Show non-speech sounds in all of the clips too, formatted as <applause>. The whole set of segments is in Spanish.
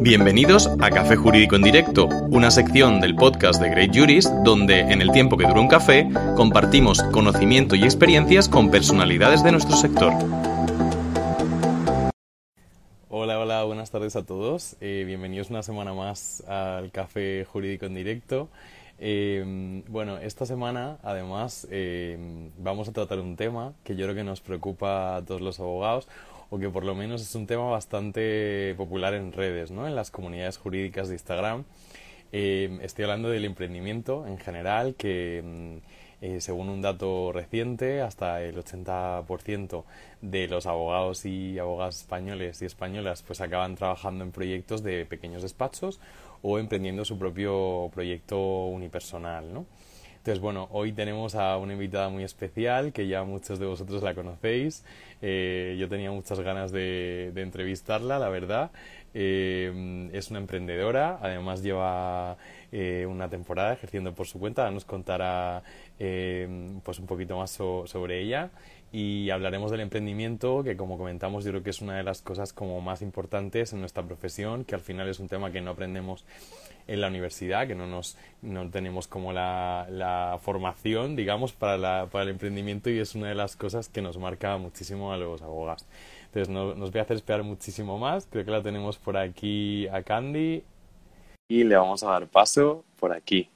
Bienvenidos a Café Jurídico en Directo, una sección del podcast de Great Juris donde, en el tiempo que dura un café, compartimos conocimiento y experiencias con personalidades de nuestro sector. Hola, hola, buenas tardes a todos. Eh, bienvenidos una semana más al Café Jurídico en Directo. Eh, bueno, esta semana además eh, vamos a tratar un tema que yo creo que nos preocupa a todos los abogados o que por lo menos es un tema bastante popular en redes, ¿no? en las comunidades jurídicas de Instagram. Eh, estoy hablando del emprendimiento en general, que mm, según un dato reciente, hasta el 80% de los abogados y abogadas españoles y españolas pues acaban trabajando en proyectos de pequeños despachos o emprendiendo su propio proyecto unipersonal, ¿no? Entonces, bueno, hoy tenemos a una invitada muy especial que ya muchos de vosotros la conocéis. Eh, yo tenía muchas ganas de, entrevistarla, la verdad. Eh, es una emprendedora, además lleva eh, una temporada ejerciendo por su cuenta. Nos contará pues un poquito más sobre ella y hablaremos del emprendimiento, que como comentamos yo creo que es una de las cosas como más importantes en nuestra profesión, que al final es un tema que no aprendemos en la universidad, que no nos no tenemos como la, la formación, digamos, para, la, para el emprendimiento y es una de las cosas que nos marca muchísimo a los abogados. Entonces no, nos voy a hacer esperar muchísimo más, creo que la tenemos por aquí a Candy y le vamos a dar paso por aquí.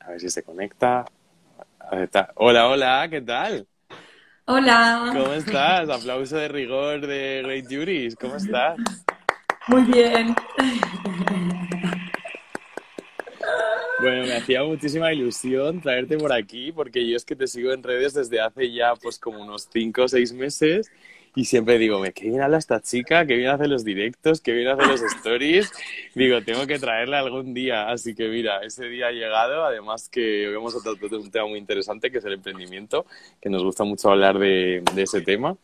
A ver si se conecta. Hola, hola, ¿qué tal? Hola. ¿Cómo estás? Aplauso de rigor de Great Juris. ¿Cómo estás? Muy bien. Bueno, me hacía muchísima ilusión traerte por aquí porque yo es que te sigo en redes desde hace ya pues como unos 5 o 6 meses y siempre digo, qué bien habla esta chica, qué bien hace los directos, qué bien hace los stories. Digo, tengo que traerla algún día. Así que mira, ese día ha llegado. Además que a tratar de un tema muy interesante que es el emprendimiento, que nos gusta mucho hablar de, ese tema.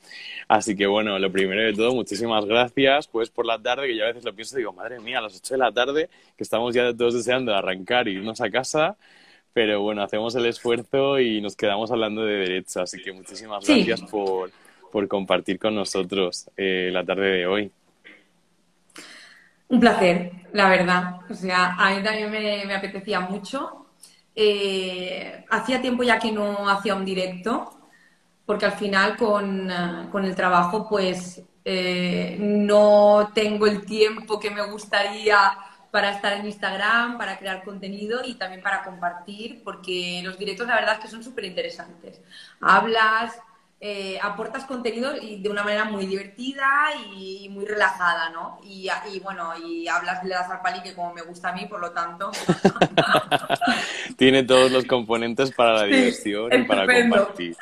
Así que bueno, lo primero de todo, muchísimas gracias. Pues por la tarde, que yo a veces lo pienso, digo, madre mía, a las 8 de la tarde, que estamos ya todos deseando arrancar e irnos a casa pero bueno, hacemos el esfuerzo y nos quedamos hablando de derecho. Así que muchísimas gracias por, por compartir con nosotros eh, la tarde de hoy. Un placer, la verdad. O sea, a mí también me, apetecía mucho. Eh, hacía tiempo ya que no hacía un directo, porque al final con, con el trabajo, pues eh, no tengo el tiempo que me gustaría para estar en Instagram, para crear contenido y también para compartir, porque los directos la verdad es que son súper interesantes. Hablas, eh, aportas contenido y de una manera muy divertida y muy relajada, ¿no? Y, bueno, y hablas de la zarpali que como me gusta a mí, por lo tanto. <laughs> Tiene todos los componentes para la diversión y para compartir.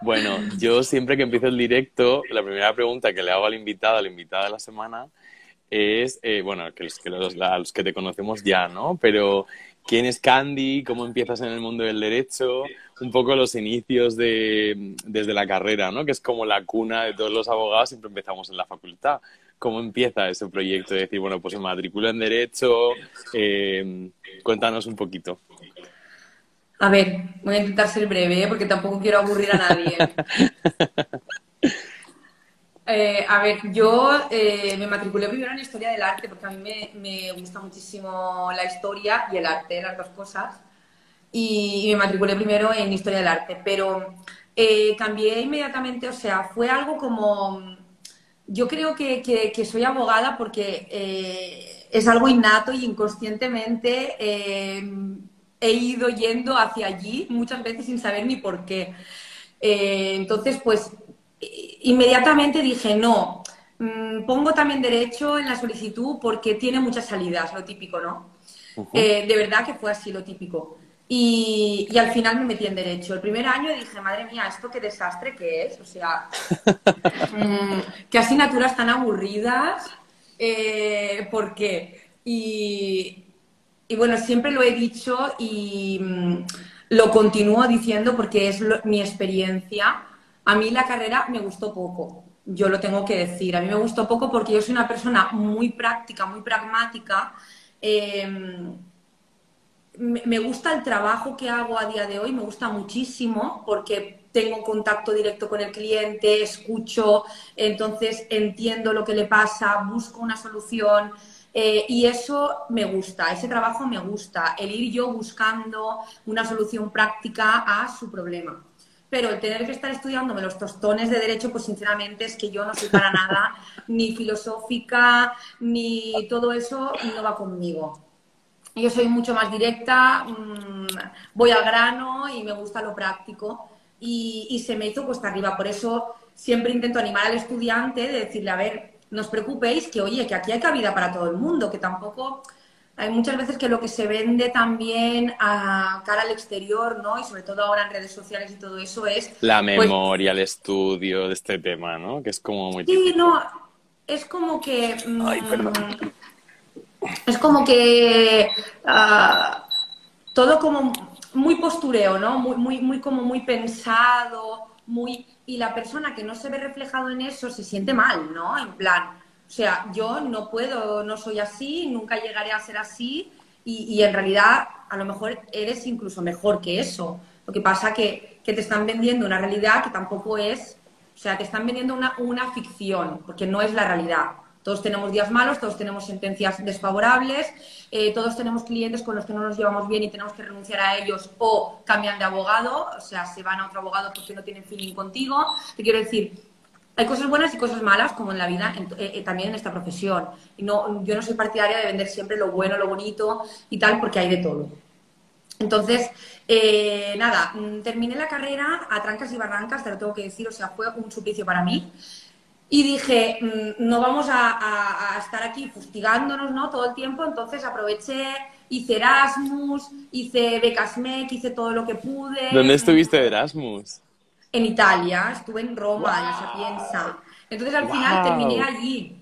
Bueno, yo siempre que empiezo el directo, la primera pregunta que le hago al invitado, a la invitada de la semana, es, eh, bueno, que, los, que los, los que te conocemos ya, ¿no? Pero quién es Candy, cómo empiezas en el mundo del derecho, un poco los inicios de, desde la carrera, ¿no? Que es como la cuna de todos los abogados, siempre empezamos en la facultad. ¿Cómo empieza ese proyecto de decir, bueno, pues me matriculo en derecho? Eh, cuéntanos un poquito. A ver, voy a intentar ser breve, ¿eh? porque tampoco quiero aburrir a nadie. <laughs> Eh, a ver, yo eh, me matriculé primero en Historia del Arte porque a mí me, gusta muchísimo la historia y el arte, las dos cosas. Y, me matriculé primero en Historia del Arte, pero eh, cambié inmediatamente, o sea, fue algo como... Yo creo que, que soy abogada porque es algo innato y inconscientemente he ido yendo hacia allí muchas veces sin saber ni por qué. entonces, pues inmediatamente dije, no, mm, pongo también derecho en la solicitud porque tiene muchas salidas, lo típico, ¿no? Eh, de verdad que fue así lo típico. Y, al final me metí en derecho. El primer año dije, madre mía, esto qué desastre que es. O sea, <laughs> mm, qué asignaturas tan aburridas. Eh, ¿Por qué? Y, bueno, siempre lo he dicho y mm, lo continúo diciendo porque es mi experiencia a mí la carrera me gustó poco, yo lo tengo que decir. A mí me gustó poco porque yo soy una persona muy práctica, muy pragmática. Em, me gusta el trabajo que hago a día de hoy, me gusta muchísimo porque tengo contacto directo con el cliente, escucho, entonces entiendo lo que le pasa, busco una solución. Eh, y eso me gusta, ese trabajo me gusta, el ir yo buscando una solución práctica a su problema. Pero el tener que estar estudiándome los tostones de derecho, pues sinceramente es que yo no soy para nada ni filosófica, ni todo eso, no va conmigo. Yo soy mucho más directa, mm, voy al grano y me gusta lo práctico. Y, se me hizo cuesta arriba. Por eso siempre intento animar al estudiante de decirle, a ver, no os preocupéis que, oye, que aquí hay cabida para todo el mundo, que tampoco hay muchas veces que lo que se vende también a cara al exterior, ¿no? Y sobre todo ahora en redes sociales y todo eso es... La pues memoria, el estudio de este tema, ¿no? Que es como muy... Sí, no, es como que... Mm, Ay, perdón. Es como que... Ah, todo como muy postureo, ¿no? Muy, muy, muy como muy pensado, muy y la persona que no se ve reflejado en eso se siente mal, ¿no? En plan, o sea, yo no puedo, no soy así, nunca llegaré a ser así y, en realidad a lo mejor eres incluso mejor que eso. Lo que pasa que, que te están vendiendo una realidad que tampoco es, o sea, te están vendiendo una, una ficción, porque no es la realidad. Todos tenemos días malos, todos tenemos sentencias desfavorables, eh, todos tenemos clientes con los que no nos llevamos bien y tenemos que renunciar a ellos o cambian de abogado, o sea, se van a otro abogado porque no tienen feeling contigo. Te quiero decir, hay cosas buenas y cosas malas, como en la vida, eh, eh, también en esta profesión. Y no, yo no soy partidaria de vender siempre lo bueno, lo bonito y tal, porque hay de todo. Entonces, nada, mm, terminé la carrera a trancas y barrancas, te lo tengo que decir, o sea, fue un suplicio para mí. Y dije, mm, no vamos a, estar aquí fustigándonos ¿no? todo el tiempo, entonces aproveché, hice Erasmus, hice Becasmec, hice todo lo que pude. ¿Dónde estuviste de Erasmus? En Italia, estuve en Roma, en la Sapienza. Entonces al final terminé allí.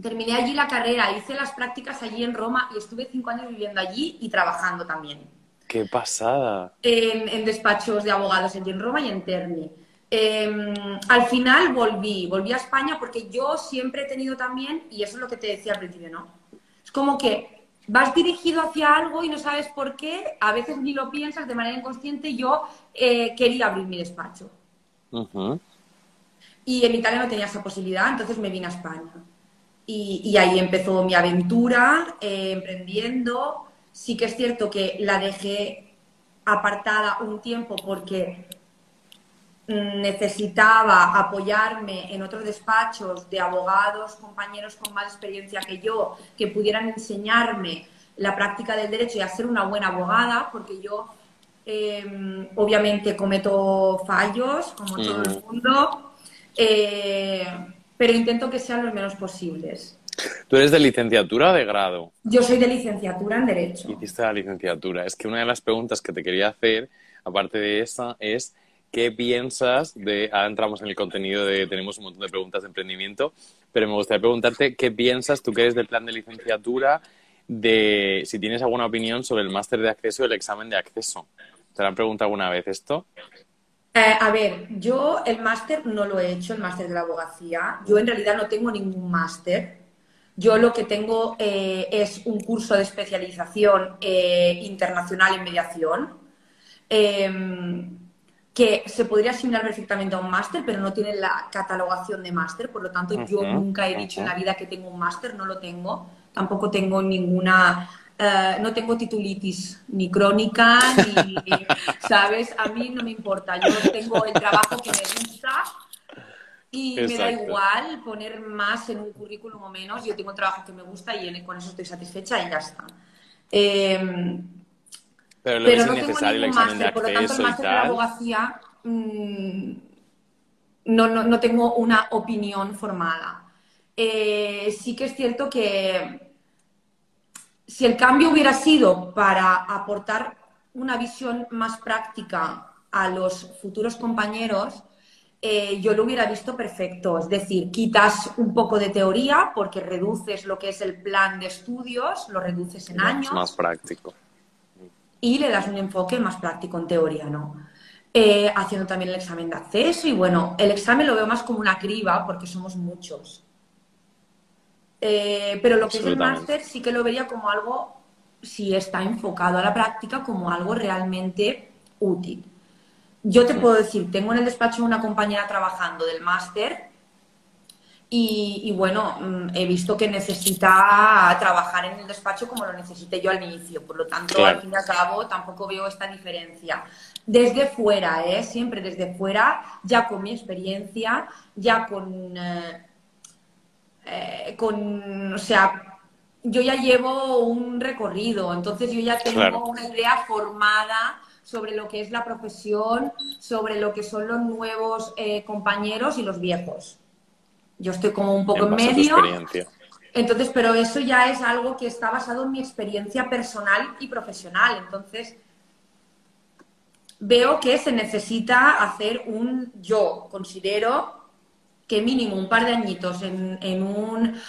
Terminé allí la carrera, hice las prácticas allí en Roma y estuve cinco años viviendo allí y trabajando también. ¡Qué pasada! En, en despachos de abogados allí en Roma y en Terni. Em, al final volví, volví a España porque yo siempre he tenido también, y eso es lo que te decía al principio, ¿no? Es como que vas dirigido hacia algo y no sabes por qué, a veces ni lo piensas de manera inconsciente, yo eh, quería abrir mi despacho. Y en Italia no tenía esa posibilidad, entonces me vine a España. Y, ahí empezó mi aventura, eh, emprendiendo. Sí que es cierto que la dejé apartada un tiempo porque necesitaba apoyarme en otros despachos de abogados, compañeros con más experiencia que yo, que pudieran enseñarme la práctica del derecho y a ser una buena abogada, porque yo em, obviamente cometo fallos, como todo el mundo, eh, pero intento que sean los menos posibles. ¿Tú eres de licenciatura o de grado? Yo soy de licenciatura en Derecho. Hiciste la licenciatura. Es que una de las preguntas que te quería hacer, aparte de esa, es ¿qué piensas de, ahora entramos en el contenido de, tenemos un montón de preguntas de emprendimiento, pero me gustaría preguntarte, ¿qué piensas tú que eres del plan de licenciatura, de si tienes alguna opinión sobre el máster de acceso y el examen de acceso? ¿Te lo han preguntado alguna vez esto? Eh, a ver, yo el máster no lo he hecho, el máster de la abogacía. Yo en realidad no tengo ningún máster. Yo lo que tengo eh, es un curso de especialización eh, internacional en mediación. Em, que se podría asimilar perfectamente a un máster, pero no tiene la catalogación de máster, por lo tanto yo nunca he dicho en la vida que tengo un máster, no lo tengo, tampoco tengo ninguna, eh, no tengo titulitis ni crónica, ni, <laughs> ¿sabes? A mí no me importa, yo tengo el trabajo que me gusta y me da igual poner más en un currículum o menos, yo tengo un trabajo que me gusta y con eso estoy satisfecha y ya está. Eh, pero, no tengo ningún máster, por lo tanto el máster de la abogacía mm, no, no, no, tengo una opinión formada. Eh, sí que es cierto que si el cambio hubiera sido para aportar una visión más práctica a los futuros compañeros, eh, yo lo hubiera visto perfecto. Es decir, quitas un poco de teoría porque reduces lo que es el plan de estudios, lo reduces en años. más práctico y le das un enfoque más práctico en teoría, ¿no? Eh, haciendo también el examen de acceso y bueno, el examen lo veo más como una criba porque somos muchos. Eh, pero lo que es el máster sí que lo vería como algo, si está enfocado a la práctica, como algo realmente útil. yo te puedo decir, tengo en el despacho una compañera trabajando del máster y, bueno, mm, he visto que necesita trabajar en el despacho como lo necesité yo al inicio. Por lo tanto, al fin y al cabo, tampoco veo esta diferencia. Desde fuera, ¿eh? siempre desde fuera, ya con mi experiencia, ya con, eh, eh, con o sea, yo ya llevo un recorrido, entonces yo ya tengo una idea formada sobre lo que es la profesión, sobre lo que son los nuevos eh, compañeros y los viejos. Yo estoy como un poco en, medio. Entonces, pero eso ya es algo que está basado en mi experiencia personal y profesional. Entonces, veo que se necesita hacer un, yo considero que mínimo un par de añitos en, un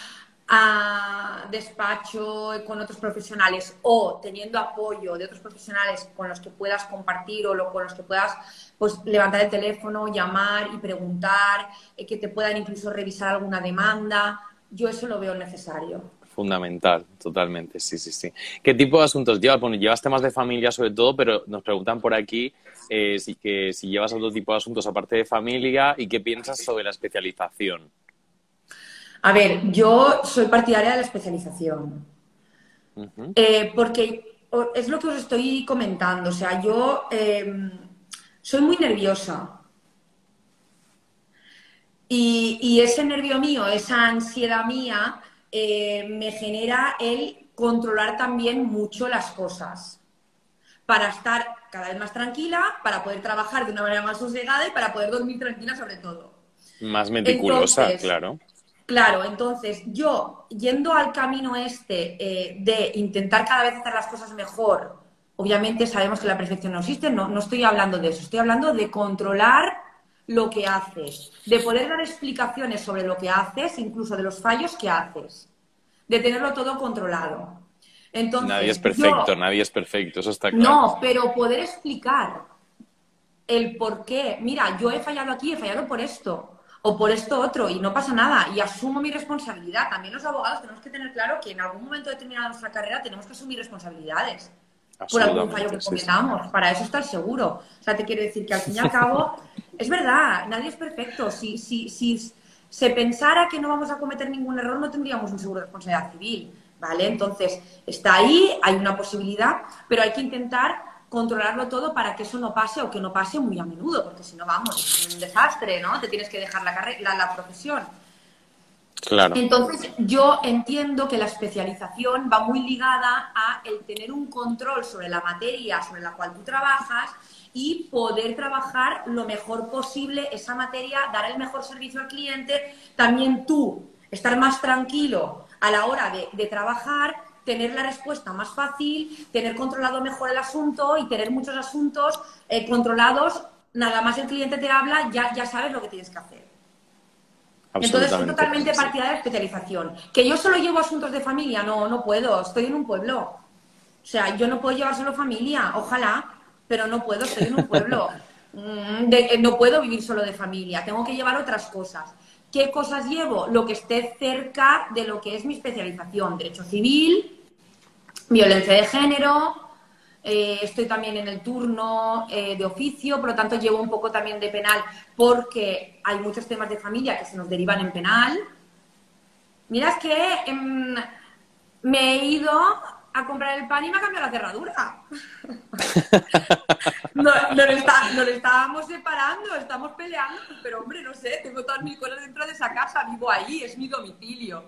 despacho con otros profesionales o teniendo apoyo de otros profesionales con los que puedas compartir o con los que puedas pues levantar el teléfono, llamar y preguntar, eh, que te puedan incluso revisar alguna demanda. Yo eso lo veo necesario. Fundamental, totalmente, sí, sí, sí. ¿Qué tipo de asuntos llevas? Bueno, llevas temas de familia sobre todo, pero nos preguntan por aquí eh, si, que, si llevas otro tipo de asuntos aparte de familia y qué piensas sobre la especialización. A ver, yo soy partidaria de la especialización. Eh, porque es lo que os estoy comentando. O sea, yo em, soy muy nerviosa. Y, ese nervio mío, esa ansiedad mía, eh, me genera el controlar también mucho las cosas. Para estar cada vez más tranquila, para poder trabajar de una manera más sosegada y para poder dormir tranquila sobre todo. Más meticulosa, claro. Claro, entonces yo, yendo al camino este eh, de intentar cada vez hacer las cosas mejor, obviamente sabemos que la perfección no existe, no, no estoy hablando de eso, estoy hablando de controlar lo que haces, de poder dar explicaciones sobre lo que haces, incluso de los fallos que haces, de tenerlo todo controlado. Entonces, nadie es perfecto, nadie es perfecto, eso está claro. No, pero poder explicar el por qué, mira, yo he fallado aquí, he fallado por esto o por esto otro y no pasa nada y asumo mi responsabilidad. También los abogados tenemos que tener claro que en algún momento determinado de nuestra carrera tenemos que asumir responsabilidades por algún fallo que cometamos. Para eso estar seguro. O sea, te quiero decir que al fin y al <laughs> cabo, es verdad, nadie es perfecto. Si, si, si se pensara que no vamos a cometer ningún error, no tendríamos un seguro de responsabilidad civil. ¿Vale? Entonces, está ahí, hay una posibilidad, pero hay que intentar controlarlo todo para que eso no pase o que no pase muy a menudo, porque si no, vamos, es un desastre, ¿no? Te tienes que dejar la, la, profesión. Claro. Entonces, yo entiendo que la especialización va muy ligada a el tener un control sobre la materia sobre la cual tú trabajas y poder trabajar lo mejor posible esa materia, dar el mejor servicio al cliente, también tú estar más tranquilo a la hora de, de trabajar tener la respuesta más fácil, tener controlado mejor el asunto y tener muchos asuntos eh, controlados. Nada más el cliente te habla, ya, ya sabes lo que tienes que hacer. Entonces, soy totalmente partida de especialización. Que yo solo llevo asuntos de familia, no, no puedo, estoy en un pueblo. O sea, yo no puedo llevar solo familia, ojalá, pero no puedo, estoy en un pueblo. Mm, eh, no puedo vivir solo de familia, tengo que llevar otras cosas. ¿Qué cosas llevo? Lo que esté cerca de lo que es mi especialización, derecho civil, violencia de género, eh, estoy también en el turno eh, de oficio, por lo tanto llevo un poco también de penal porque hay muchos temas de familia que se nos derivan en penal. Mira, es que em, me he ido a comprar el pan y me ha cambiado la cerradura. <laughs> no, no, lo estábamos separando, estamos peleando, pero hombre, no sé, tengo todas mis cosas dentro de esa casa, vivo ahí, es mi domicilio.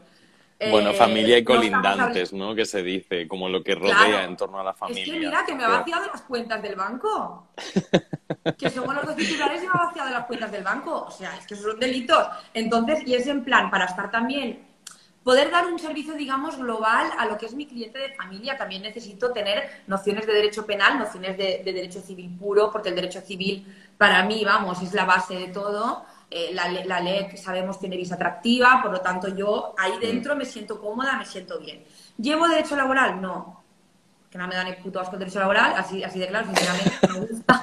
Bueno, familia y eh, colindantes, ¿no? Que se dice, como lo que rodea en torno a la familia. Es que mira, que me ha vaciado las cuentas del banco. <laughs> que según los dos titulares me ha vaciado las cuentas del banco. O sea, es que son delitos. Entonces, y es en plan, para estar también, poder dar un servicio, digamos, global a lo que es mi cliente de familia, también necesito tener nociones de derecho penal, nociones de, de derecho civil puro, porque el derecho civil, para mí, vamos, es la base de todo eh, la, la ley sabemos tiene visa atractiva, por lo tanto yo ahí dentro me siento cómoda, me siento bien. ¿Llevo derecho laboral? No. Que no me dan ni puto asco el derecho laboral, así, así de claro, sinceramente no me gusta.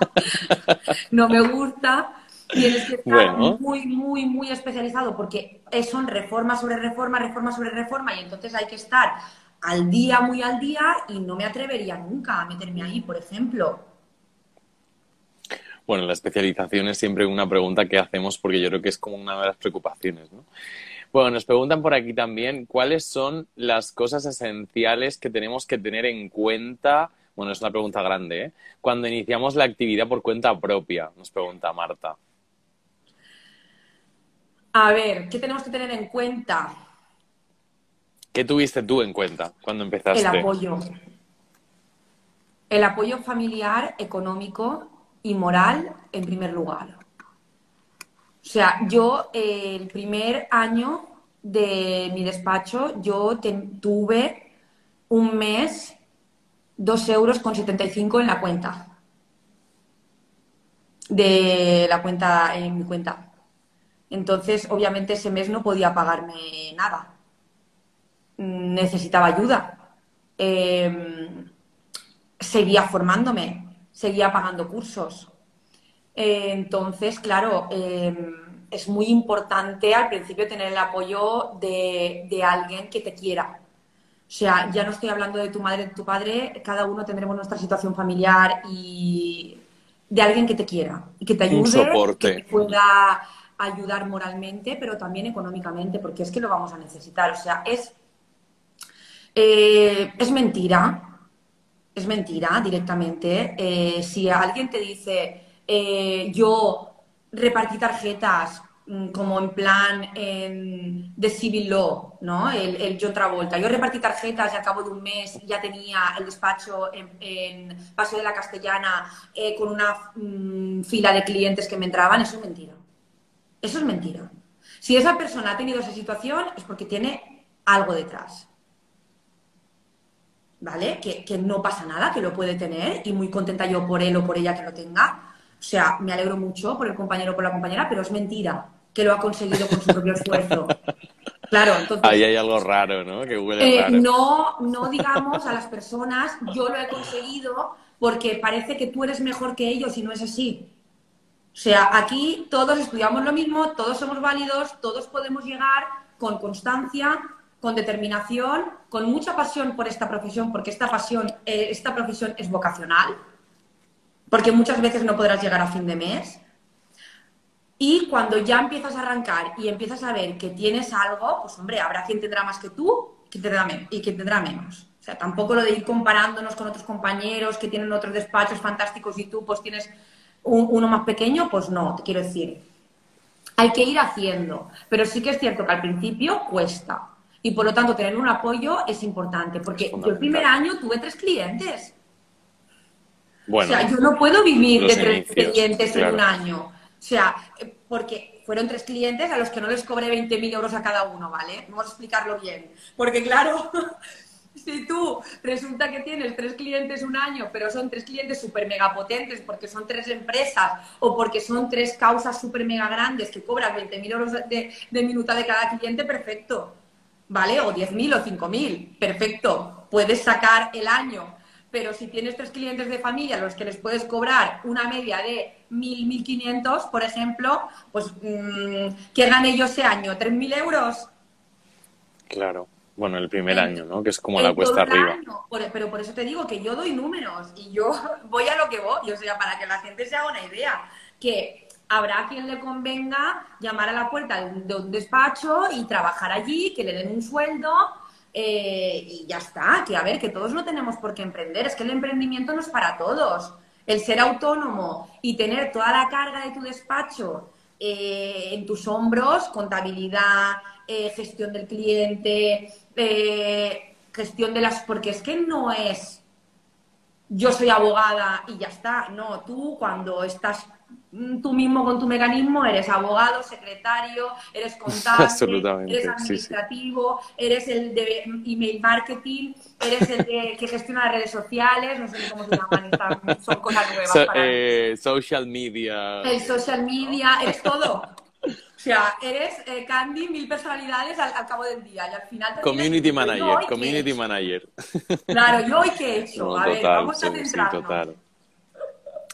<laughs> no me gusta. Tienes que estar muy, muy, muy especializado porque son reforma sobre reforma, reforma sobre reforma y entonces hay que estar al día, muy al día y no me atrevería nunca a meterme ahí, por ejemplo. Bueno, la especialización es siempre una pregunta que hacemos porque yo creo que es como una de las preocupaciones, ¿no? Bueno, nos preguntan por aquí también cuáles son las cosas esenciales que tenemos que tener en cuenta. Bueno, es una pregunta grande, ¿eh? Cuando iniciamos la actividad por cuenta propia, nos pregunta Marta. A ver, ¿qué tenemos que tener en cuenta? ¿Qué tuviste tú en cuenta cuando empezaste? El apoyo. El apoyo familiar, económico y moral en primer lugar. O sea, yo eh, el primer año de mi despacho, yo tuve un mes dos euros con 75 en la cuenta. De la cuenta, en mi cuenta. Entonces, obviamente, ese mes no podía pagarme nada. Necesitaba ayuda. Em, seguía formándome, seguía pagando cursos. Eh, entonces, claro, em, es muy importante al principio tener el apoyo de, alguien que te quiera. O sea, ya no estoy hablando de tu madre, de tu padre, cada uno tendremos nuestra situación familiar y de alguien que te quiera y que te ayude, que te pueda ayudar moralmente, pero también económicamente, porque es que lo vamos a necesitar. O sea, es, eh, es mentira, es mentira directamente. Eh, si alguien te dice, eh, yo repartí tarjetas mm, como en plan de civil law, ¿no? El, el John Travolta. Yo repartí tarjetas y al cabo de un mes ya tenía el despacho en, Paso de la Castellana con una mm, fila de clientes que me entraban. Eso es mentira. Eso es mentira. Si esa persona ha tenido esa situación es porque tiene algo detrás. ¿Vale? Que, que no pasa nada, que lo puede tener y muy contenta yo por él o por ella que lo tenga o sea, me alegro mucho por el compañero o por la compañera, pero es mentira que lo ha conseguido con su propio esfuerzo. <laughs> Claro, entonces. Ahí hay algo raro, ¿no? Que huele eh, raro. No, no digamos a las personas, yo lo he conseguido porque parece que tú eres mejor que ellos y no es así. O sea, aquí todos estudiamos lo mismo, todos somos válidos, todos podemos llegar con constancia, con determinación, con mucha pasión por esta profesión, porque esta pasión, eh, esta profesión es vocacional porque muchas veces no podrás llegar a fin de mes. Y cuando ya empiezas a arrancar y empiezas a ver que tienes algo, pues hombre, habrá quien tendrá más que tú y quien tendrá menos. O sea, tampoco lo de ir comparándonos con otros compañeros que tienen otros despachos fantásticos y tú pues tienes uno más pequeño, pues no, te quiero decir. Hay que ir haciendo, pero sí que es cierto que al principio cuesta. Y por lo tanto, tener un apoyo es importante, porque yo el primer año tuve tres clientes o sea, yo no puedo vivir de tres clientes en un año. O sea, porque fueron tres clientes a los que no les cobré 20.000 euros a cada uno, ¿vale? Vamos a explicarlo bien. Porque claro, <laughs> si tú resulta que tienes tres clientes un año, pero son tres clientes súper mega potentes porque son tres empresas o porque son tres causas súper mega grandes que cobran 20.000 euros de, de minuta de cada cliente, perfecto. ¿Vale? O 10.000 o 5.000, perfecto. Puedes sacar el año pero si tienes tres clientes de familia a los que les puedes cobrar una media de 1.000, 1.500, por ejemplo, pues mm, ¿qué gané yo ese año? ¿3.000 euros? Claro. Bueno, el primer año, ¿no? Que es como la cuesta arriba. pero por eso te digo que yo doy números y yo <laughs> voy a lo que voy. O sea, para que la gente se haga una idea. Que habrá quien le convenga llamar a la puerta de un despacho y trabajar allí, que le den un sueldo eh, y ya está, que a ver, que todos no tenemos por qué emprender, es que el emprendimiento no es para todos. El ser autónomo y tener toda la carga de tu despacho eh, en tus hombros, contabilidad, eh, gestión del cliente, gestión de las... porque es que no es yo soy abogada y ya está, no, tú cuando estás Mm, tú mismo con tu mecanismo eres abogado, secretario, eres <laughs> contable, eres administrativo, eres el de email marketing, eres el de, que gestiona las redes sociales, no sé cómo se llaman, son cosas nuevas. Eh, social media. El social media, eres todo. O sea, eres eh, Candy, mil personalidades al, cabo del día y al final... Community manager, community manager. Claro, ¿yo hoy qué he <laughs> hecho? a ver, vamos a centrarnos. total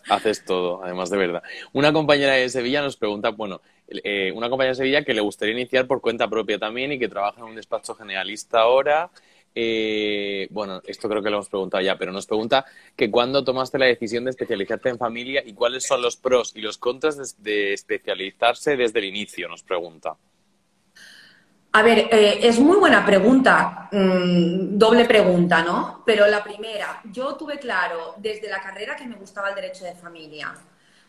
haces todo, además de verdad. Una compañera de Sevilla nos pregunta, bueno, eh, una compañera de Sevilla que le gustaría iniciar por cuenta propia también y que trabaja en un despacho generalista ahora, eh, bueno, esto creo que lo hemos preguntado ya, pero nos pregunta que cuándo tomaste la decisión de especializarte en familia y cuáles son los pros y los contras de, especializarse desde el inicio, nos pregunta. A ver, eh, es muy buena pregunta, mm, doble pregunta, ¿no? Pero la primera, yo tuve claro desde la carrera que me gustaba el derecho de familia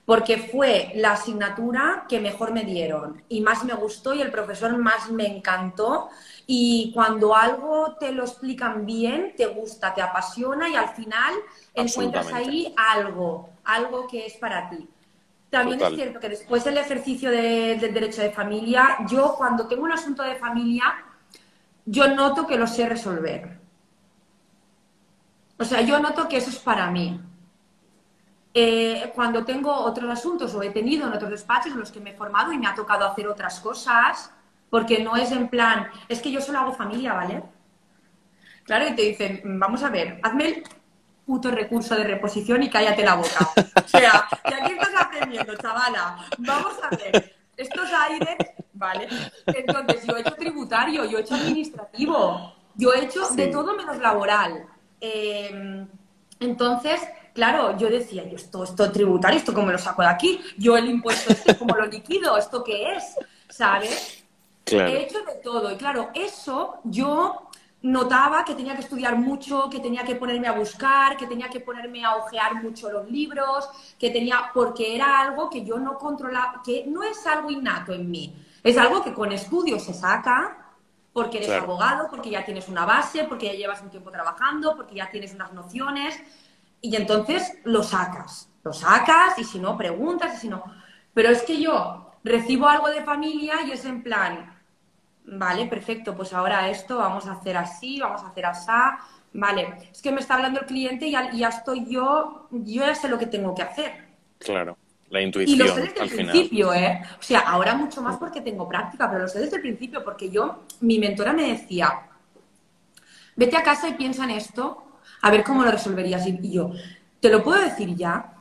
porque fue la asignatura que mejor me dieron y más me gustó y el profesor más me encantó. Y cuando algo te lo explican bien, te gusta, te apasiona y al final encuentras ahí algo, algo que es para ti. También es cierto que después del ejercicio del derecho de familia, yo cuando tengo un asunto de familia, yo noto que lo sé resolver. O sea, yo noto que eso es para mí. Eh, cuando tengo otros asuntos o he tenido en otros despachos en los que me he formado y me ha tocado hacer otras cosas, porque no es en plan, es que yo solo hago familia, ¿vale? Claro, y te dicen, vamos a ver, hazme el puto recurso de reposición y cállate la boca. O sea, y aquí estás aprendiendo, chavala. Vamos a ver, estos aires, ¿vale? Entonces, yo he hecho tributario, yo he hecho administrativo, yo he hecho de todo menos laboral. Eh, entonces, claro, yo decía, yo esto, esto tributario, esto cómo lo saco de aquí, yo el impuesto este cómo lo liquido, esto qué es, ¿sabes? He hecho de todo. Y claro, eso yo notaba que tenía que estudiar mucho, que tenía que ponerme a buscar, que tenía que ponerme a ojear mucho los libros, que tenía, porque era algo que yo no controlaba, que no es algo innato en mí, es algo que con estudios se saca, porque eres abogado, porque ya tienes una base, porque ya llevas un tiempo trabajando, porque ya tienes unas nociones, y entonces lo sacas, lo sacas y si no, preguntas y si no. Pero es que yo recibo algo de familia y es en plan, vale, perfecto, pues ahora esto vamos a hacer así, vamos a hacer así, vale. Es que me está hablando el cliente y ya, ya estoy yo, yo ya sé lo que tengo que hacer. Claro. La intuición. Y lo sé desde el principio, ¿eh? O sea, ahora mucho más porque tengo práctica, pero lo sé desde el principio porque yo, mi mentora me decía, vete a casa y piensa en esto a ver cómo lo resolverías. Y yo, ¿te lo puedo decir ya?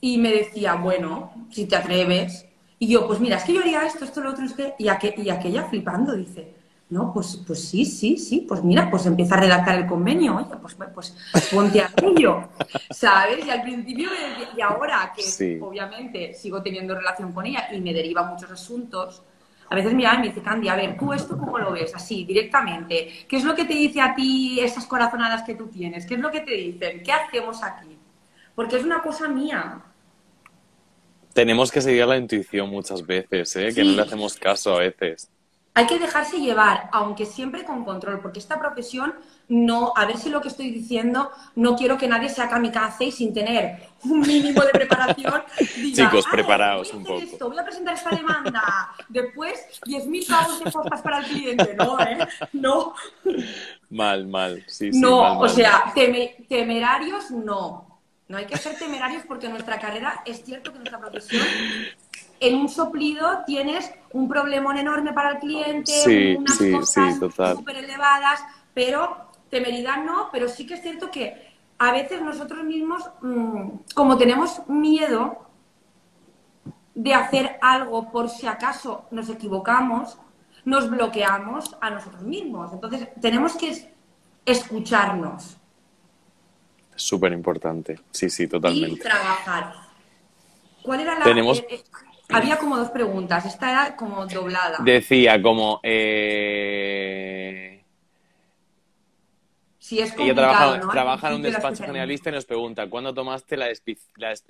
Y me decía, bueno, si te atreves. Y yo, pues mira, es que yo haría esto, esto, lo otro, es que... Y, y aquella flipando dice, no, pues, pues sí, sí, sí, pues mira, pues empieza a redactar el convenio, oye, pues, pues ponte a ello, ¿sabes? Y al principio y ahora que obviamente sigo teniendo relación con ella y me deriva muchos asuntos, a veces y me dice, Candy, a ver, ¿tú esto cómo lo ves? Así, directamente. ¿Qué es lo que te dice a ti esas corazonadas que tú tienes? ¿Qué es lo que te dicen? ¿Qué hacemos aquí? Porque es una cosa mía. Tenemos que seguir la intuición muchas veces, ¿eh? que no le hacemos caso a veces hay que dejarse llevar, aunque siempre con control, porque esta profesión no, a ver si lo que estoy diciendo, no quiero que nadie se kamikaze y sin tener un mínimo de preparación. <laughs> Chicos, preparaos un poco. Esto, voy a presentar esta demanda. Después, 10.000 pavos de cosas para el cliente. No, ¿eh? No. Mal, mal. Sí, sí, no, o sea, temerarios no. No hay que ser temerarios porque nuestra carrera, es cierto que nuestra profesión en un soplido tienes un problemón enorme para el cliente, unas cosas súper elevadas, pero temeridad no, pero sí que es cierto que a veces nosotros mismos, mm, como tenemos miedo de hacer algo por si acaso nos equivocamos, nos bloqueamos a nosotros mismos. Entonces, tenemos que escucharnos. Súper importante, sí, sí, totalmente. Y trabajar. ¿Cuál era la... Tenemos... Eh, eh, había como dos preguntas, esta era como doblada. Decía como... Eh... Si es Ella trabaja, trabaja en un despacho generalista y nos pregunta, ¿cuándo tomaste la,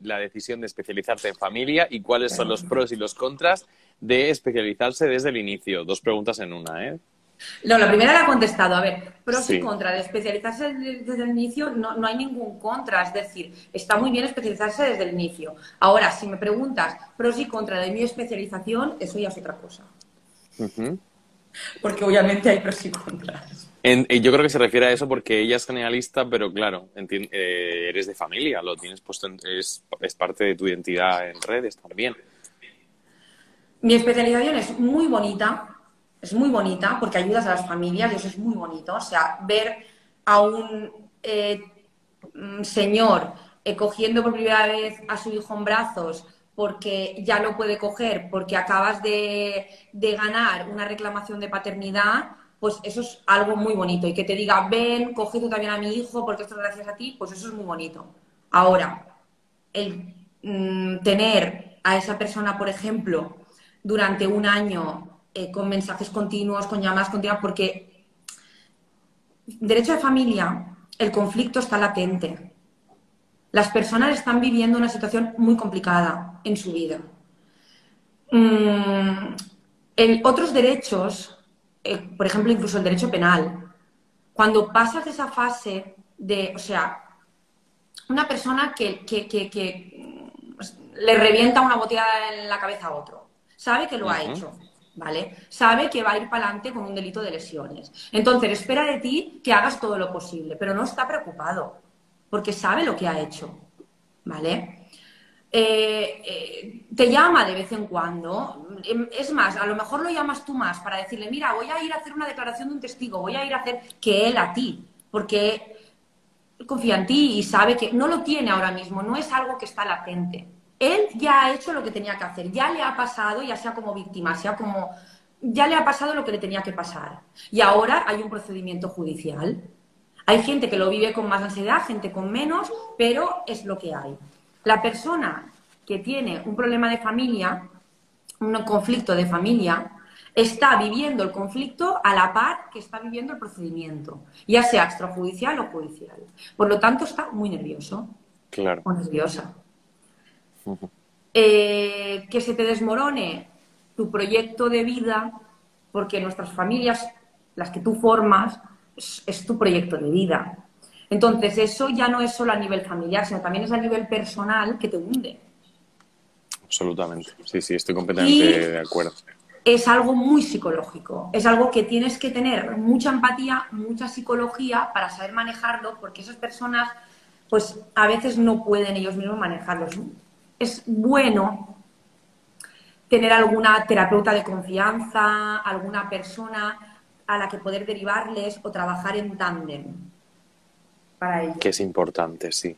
la, decisión de especializarte en familia y cuáles son los pros y los contras de especializarse desde el inicio? Dos preguntas en una, ¿eh? No, la primera la ha contestado. A ver, pros y contras. De especializarse desde el inicio no, no, hay ningún contra. Es decir, está muy bien especializarse desde el inicio. Ahora, si me preguntas pros y contras de mi especialización, eso ya es otra cosa. Porque obviamente hay pros y contras. yo creo que se refiere a eso porque ella es generalista, pero claro, eh, eres de familia, lo tienes puesto, es, es parte de tu identidad en redes también. Mi especialización es muy bonita, es muy bonita porque ayudas a las familias y eso es muy bonito. O sea, ver a un eh, mm, señor eh, cogiendo por primera vez a su hijo en brazos porque ya lo puede coger, porque acabas de, ganar una reclamación de paternidad, pues eso es algo muy bonito. Y que te diga, ven, coge tú también a mi hijo porque esto es gracias a ti, pues eso es muy bonito. Ahora, el mm, tener a esa persona, por ejemplo, durante un año eh, con mensajes continuos, con llamadas continuas, porque derecho de familia, el conflicto está latente. Las personas están viviendo una situación muy complicada en su vida. Mm, otros derechos, eh, por ejemplo, incluso el derecho penal, cuando pasas de esa fase de, o sea, una persona que, pues, le revienta una botella en la cabeza a otro, sabe que lo ha hecho, ¿vale? Sabe que va a ir para adelante con un delito de lesiones. Entonces, espera de ti que hagas todo lo posible, pero no está preocupado, porque sabe lo que ha hecho, ¿vale? Eh, eh, te llama de vez en cuando. Em, es más, a lo mejor lo llamas tú más para decirle, mira, voy a ir a hacer una declaración de un testigo, voy a ir a hacer que él a ti, porque confía en ti y sabe que no lo tiene ahora mismo, no es algo que está latente. Él ya ha hecho lo que tenía que hacer, ya le ha pasado, ya sea como víctima, sea como... ya le ha pasado lo que le tenía que pasar. Y ahora hay un procedimiento judicial. Hay gente que lo vive con más ansiedad, gente con menos, pero es lo que hay. La persona que tiene un problema de familia, un conflicto de familia, está viviendo el conflicto a la par que está viviendo el procedimiento, ya sea extrajudicial o judicial. Por lo tanto, está muy nervioso claro. o nerviosa. Eh, que se te desmorone tu proyecto de vida, porque nuestras familias, las que tú formas, es tu proyecto de vida. Entonces, eso ya no es solo a nivel familiar, sino también es a nivel personal que te hunde. Absolutamente. Sí, sí, estoy completamente de acuerdo. Es algo muy psicológico. Es algo que tienes que tener mucha empatía, mucha psicología para saber manejarlo, porque esas personas, pues a veces no pueden ellos mismos manejarlo. Es bueno tener alguna terapeuta de confianza, alguna persona a la que poder derivarles o trabajar en tándem que es importante, sí.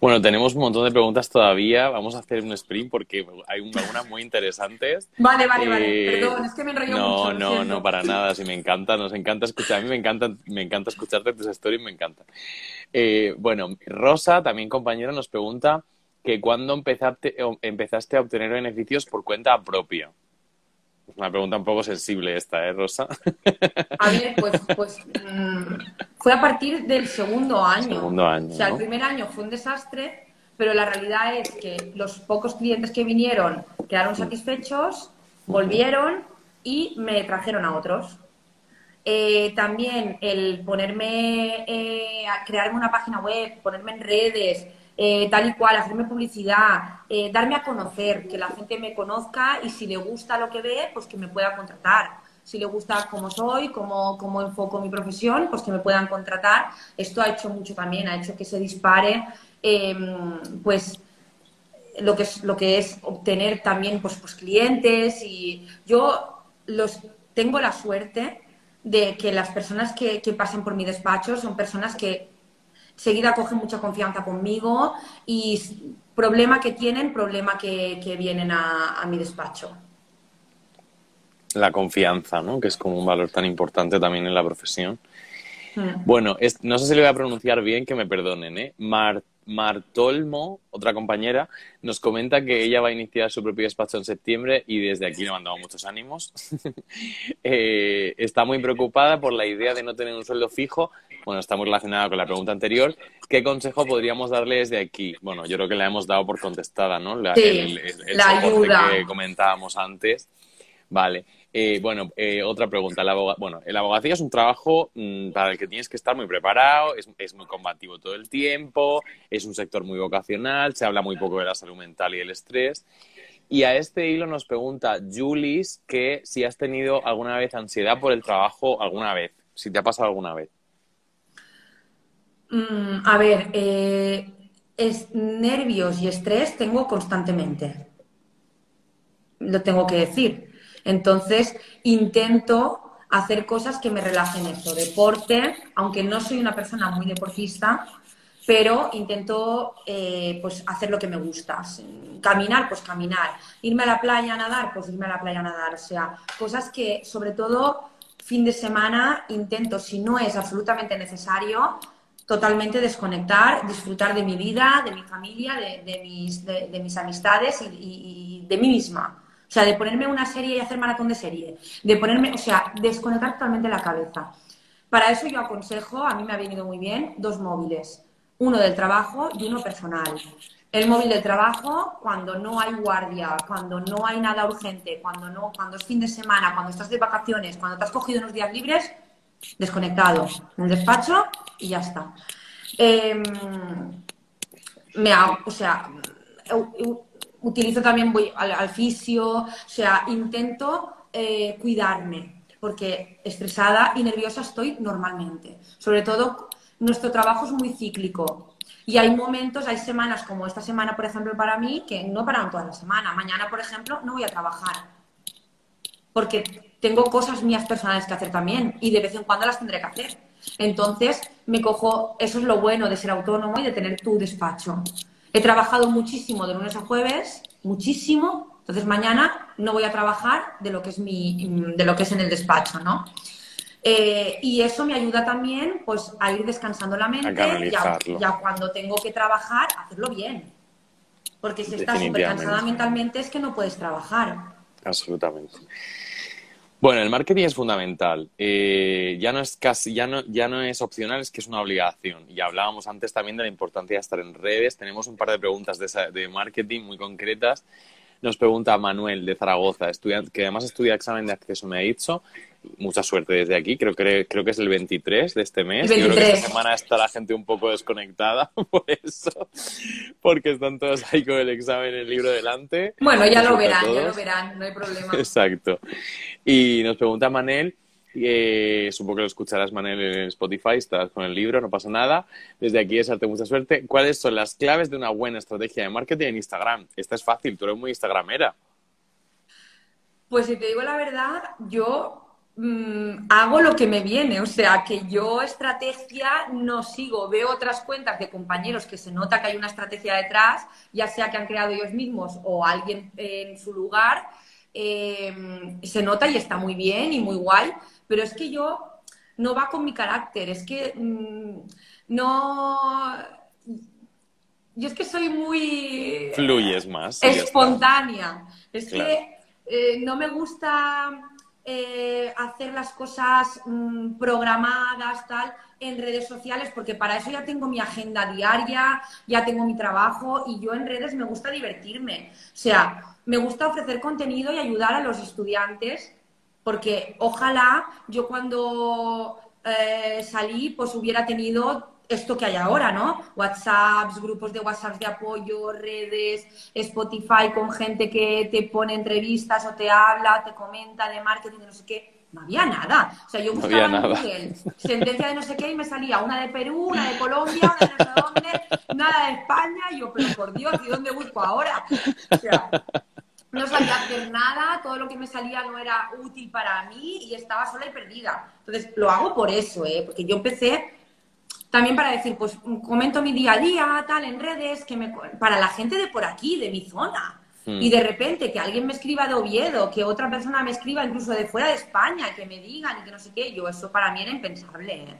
Bueno, tenemos un montón de preguntas todavía. Vamos a hacer un sprint porque hay algunas muy interesantes. <laughs> Vale, vale, vale. Eh, Perdón, es que me enrollo no, mucho. No, no, no, para nada. Sí, me encanta, nos encanta escuchar. A mí me encanta, me encanta escucharte tus stories, me encanta. Eh, bueno, Rosa, también compañera, nos pregunta que cuándo empezaste, empezaste a obtener beneficios por cuenta propia. Una pregunta un poco sensible esta, ¿eh, Rosa? <laughs> A ver, pues, pues mm, fue a partir del segundo año. Segundo año. O sea, el primer año fue un desastre, pero la realidad es que los pocos clientes que vinieron quedaron satisfechos, volvieron y me trajeron a otros. Eh, también el ponerme, eh, a crearme una página web, ponerme en redes, eh, tal y cual, hacerme publicidad, eh, darme a conocer, que la gente me conozca y si le gusta lo que ve, pues que me pueda contratar. Si le gusta cómo soy, cómo, cómo enfoco mi profesión, pues que me puedan contratar. Esto ha hecho mucho también, ha hecho que se dispare, em, pues lo que es lo que es obtener también pues, pues clientes y yo los tengo la suerte de que las personas que, que pasan por mi despacho son personas que seguida cogen mucha confianza conmigo y problema que tienen, problema que, vienen a, mi despacho. La confianza, ¿no? Que es como un valor tan importante también en la profesión. Hmm. Bueno, no sé si le voy a pronunciar bien, que me perdonen, ¿eh? Martolmo, otra compañera, nos comenta que ella va a iniciar su propio despacho en septiembre y desde aquí le mandamos muchos ánimos. <laughs> Eh, está muy preocupada por la idea de no tener un sueldo fijo. Bueno, está muy relacionada con la pregunta anterior. ¿Qué consejo podríamos darle desde aquí? Bueno, yo creo que la hemos dado por contestada, ¿no? La, el, la ayuda. que comentábamos antes. Vale. Eh, bueno, eh, otra pregunta. La bueno, el abogacía es un trabajo mm, para el que tienes que estar muy preparado, es, muy combativo todo el tiempo, es un sector muy vocacional, se habla muy poco de la salud mental y el estrés. Y a este hilo nos pregunta Julis que si has tenido alguna vez ansiedad por el trabajo alguna vez, si te ha pasado alguna vez. Mm, a ver, eh, es, nervios y estrés tengo constantemente. Lo tengo que decir. Entonces, intento hacer cosas que me relajen eso. Deporte, aunque no soy una persona muy deportista, pero intento eh, pues hacer lo que me gusta. Caminar, pues caminar. Irme a la playa a nadar, pues irme a la playa a nadar. O sea, cosas que sobre todo fin de semana intento, si no es absolutamente necesario, totalmente desconectar, disfrutar de mi vida, de mi familia, de, mis, de, mis, amistades y, de mí misma. Sea, de ponerme una serie y hacer maratón de serie. De ponerme, o sea, desconectar totalmente la cabeza. Para eso yo aconsejo, a mí me ha venido muy bien, dos móviles. Uno del trabajo y uno personal. El móvil del trabajo, cuando no hay guardia, cuando no hay nada urgente, cuando, no, cuando es fin de semana, cuando estás de vacaciones, cuando te has cogido unos días libres, desconectado. En el despacho y ya está. Em, me o sea, utilizo también, voy al, fisio, o sea, intento eh, cuidarme, porque estresada y nerviosa estoy normalmente. Sobre todo, nuestro trabajo es muy cíclico. Y hay momentos, hay semanas como esta semana, por ejemplo, para mí, que no paran toda la semana. Mañana, por ejemplo, no voy a trabajar. Porque tengo cosas mías personales que hacer también y de vez en cuando las tendré que hacer. Entonces, me cojo, eso es lo bueno de ser autónomo y de tener tu despacho. He trabajado muchísimo de lunes a jueves, muchísimo. Entonces, mañana no voy a trabajar de lo que es mi, de lo que es en el despacho, ¿no? Eh, y eso me ayuda también pues, a ir descansando la mente y ya cuando tengo que trabajar, hacerlo bien. Porque si estás súper cansada mentalmente es que no puedes trabajar. Absolutamente. Bueno, el marketing es fundamental. Eh, ya no es casi, ya no, ya no es opcional, es que es una obligación. Y hablábamos antes también de la importancia de estar en redes. Tenemos un par de preguntas de, de marketing muy concretas. Nos pregunta Manuel de Zaragoza, que además estudia examen de acceso, me ha dicho, mucha suerte desde aquí. Creo que, creo que es el 23 de este mes. Yo creo que esta semana está la gente un poco desconectada <laughs> por eso, porque están todos ahí con el examen, el libro delante. Bueno, ya lo verán, ya lo verán, no hay problema. <laughs> Exacto. Y nos pregunta Manel, eh, supongo que lo escucharás, Manel, en Spotify, estás con el libro, no pasa nada. Desde aquí desearte mucha suerte. ¿Cuáles son las claves de una buena estrategia de marketing en Instagram? Esta es fácil, tú eres muy instagramera. Pues si te digo la verdad, yo Mm, hago lo que me viene, o sea, que yo estrategia no sigo, veo otras cuentas de compañeros que se nota que hay una estrategia detrás, ya sea que han creado ellos mismos o alguien en su lugar, em, se nota y está muy bien y muy guay, pero es que yo no va con mi carácter, es que mm, no... Yo es que soy muy... Fluyes más. Espontánea. Es que eh, no me gusta eh, hacer las cosas mm, programadas, tal, en redes sociales, porque para eso ya tengo mi agenda diaria, ya tengo mi trabajo y yo en redes me gusta divertirme. O sea, me gusta ofrecer contenido y ayudar a los estudiantes, porque ojalá yo cuando eh, salí, pues hubiera tenido esto que hay ahora, ¿no? WhatsApps, grupos de WhatsApp de apoyo, redes, Spotify con gente que te pone entrevistas o te habla, te comenta de marketing, de no sé qué. No había nada. O sea, yo buscaba en Google sentencia de no sé qué y me salía una de Perú, una de Colombia, una de no sé dónde, nada de España. Y yo, pero por Dios, ¿y dónde busco ahora? O sea, no sabía hacer nada, todo lo que me salía no era útil para mí y estaba sola y perdida. Entonces, lo hago por eso, ¿eh? Porque yo empecé también para decir, pues comento mi día a día, tal, en redes, que me, para la gente de por aquí, de mi zona. Hmm. Y de repente que alguien me escriba de Oviedo, que otra persona me escriba incluso de fuera de España, que me digan y que no sé qué, yo eso para mí era impensable. ¿eh?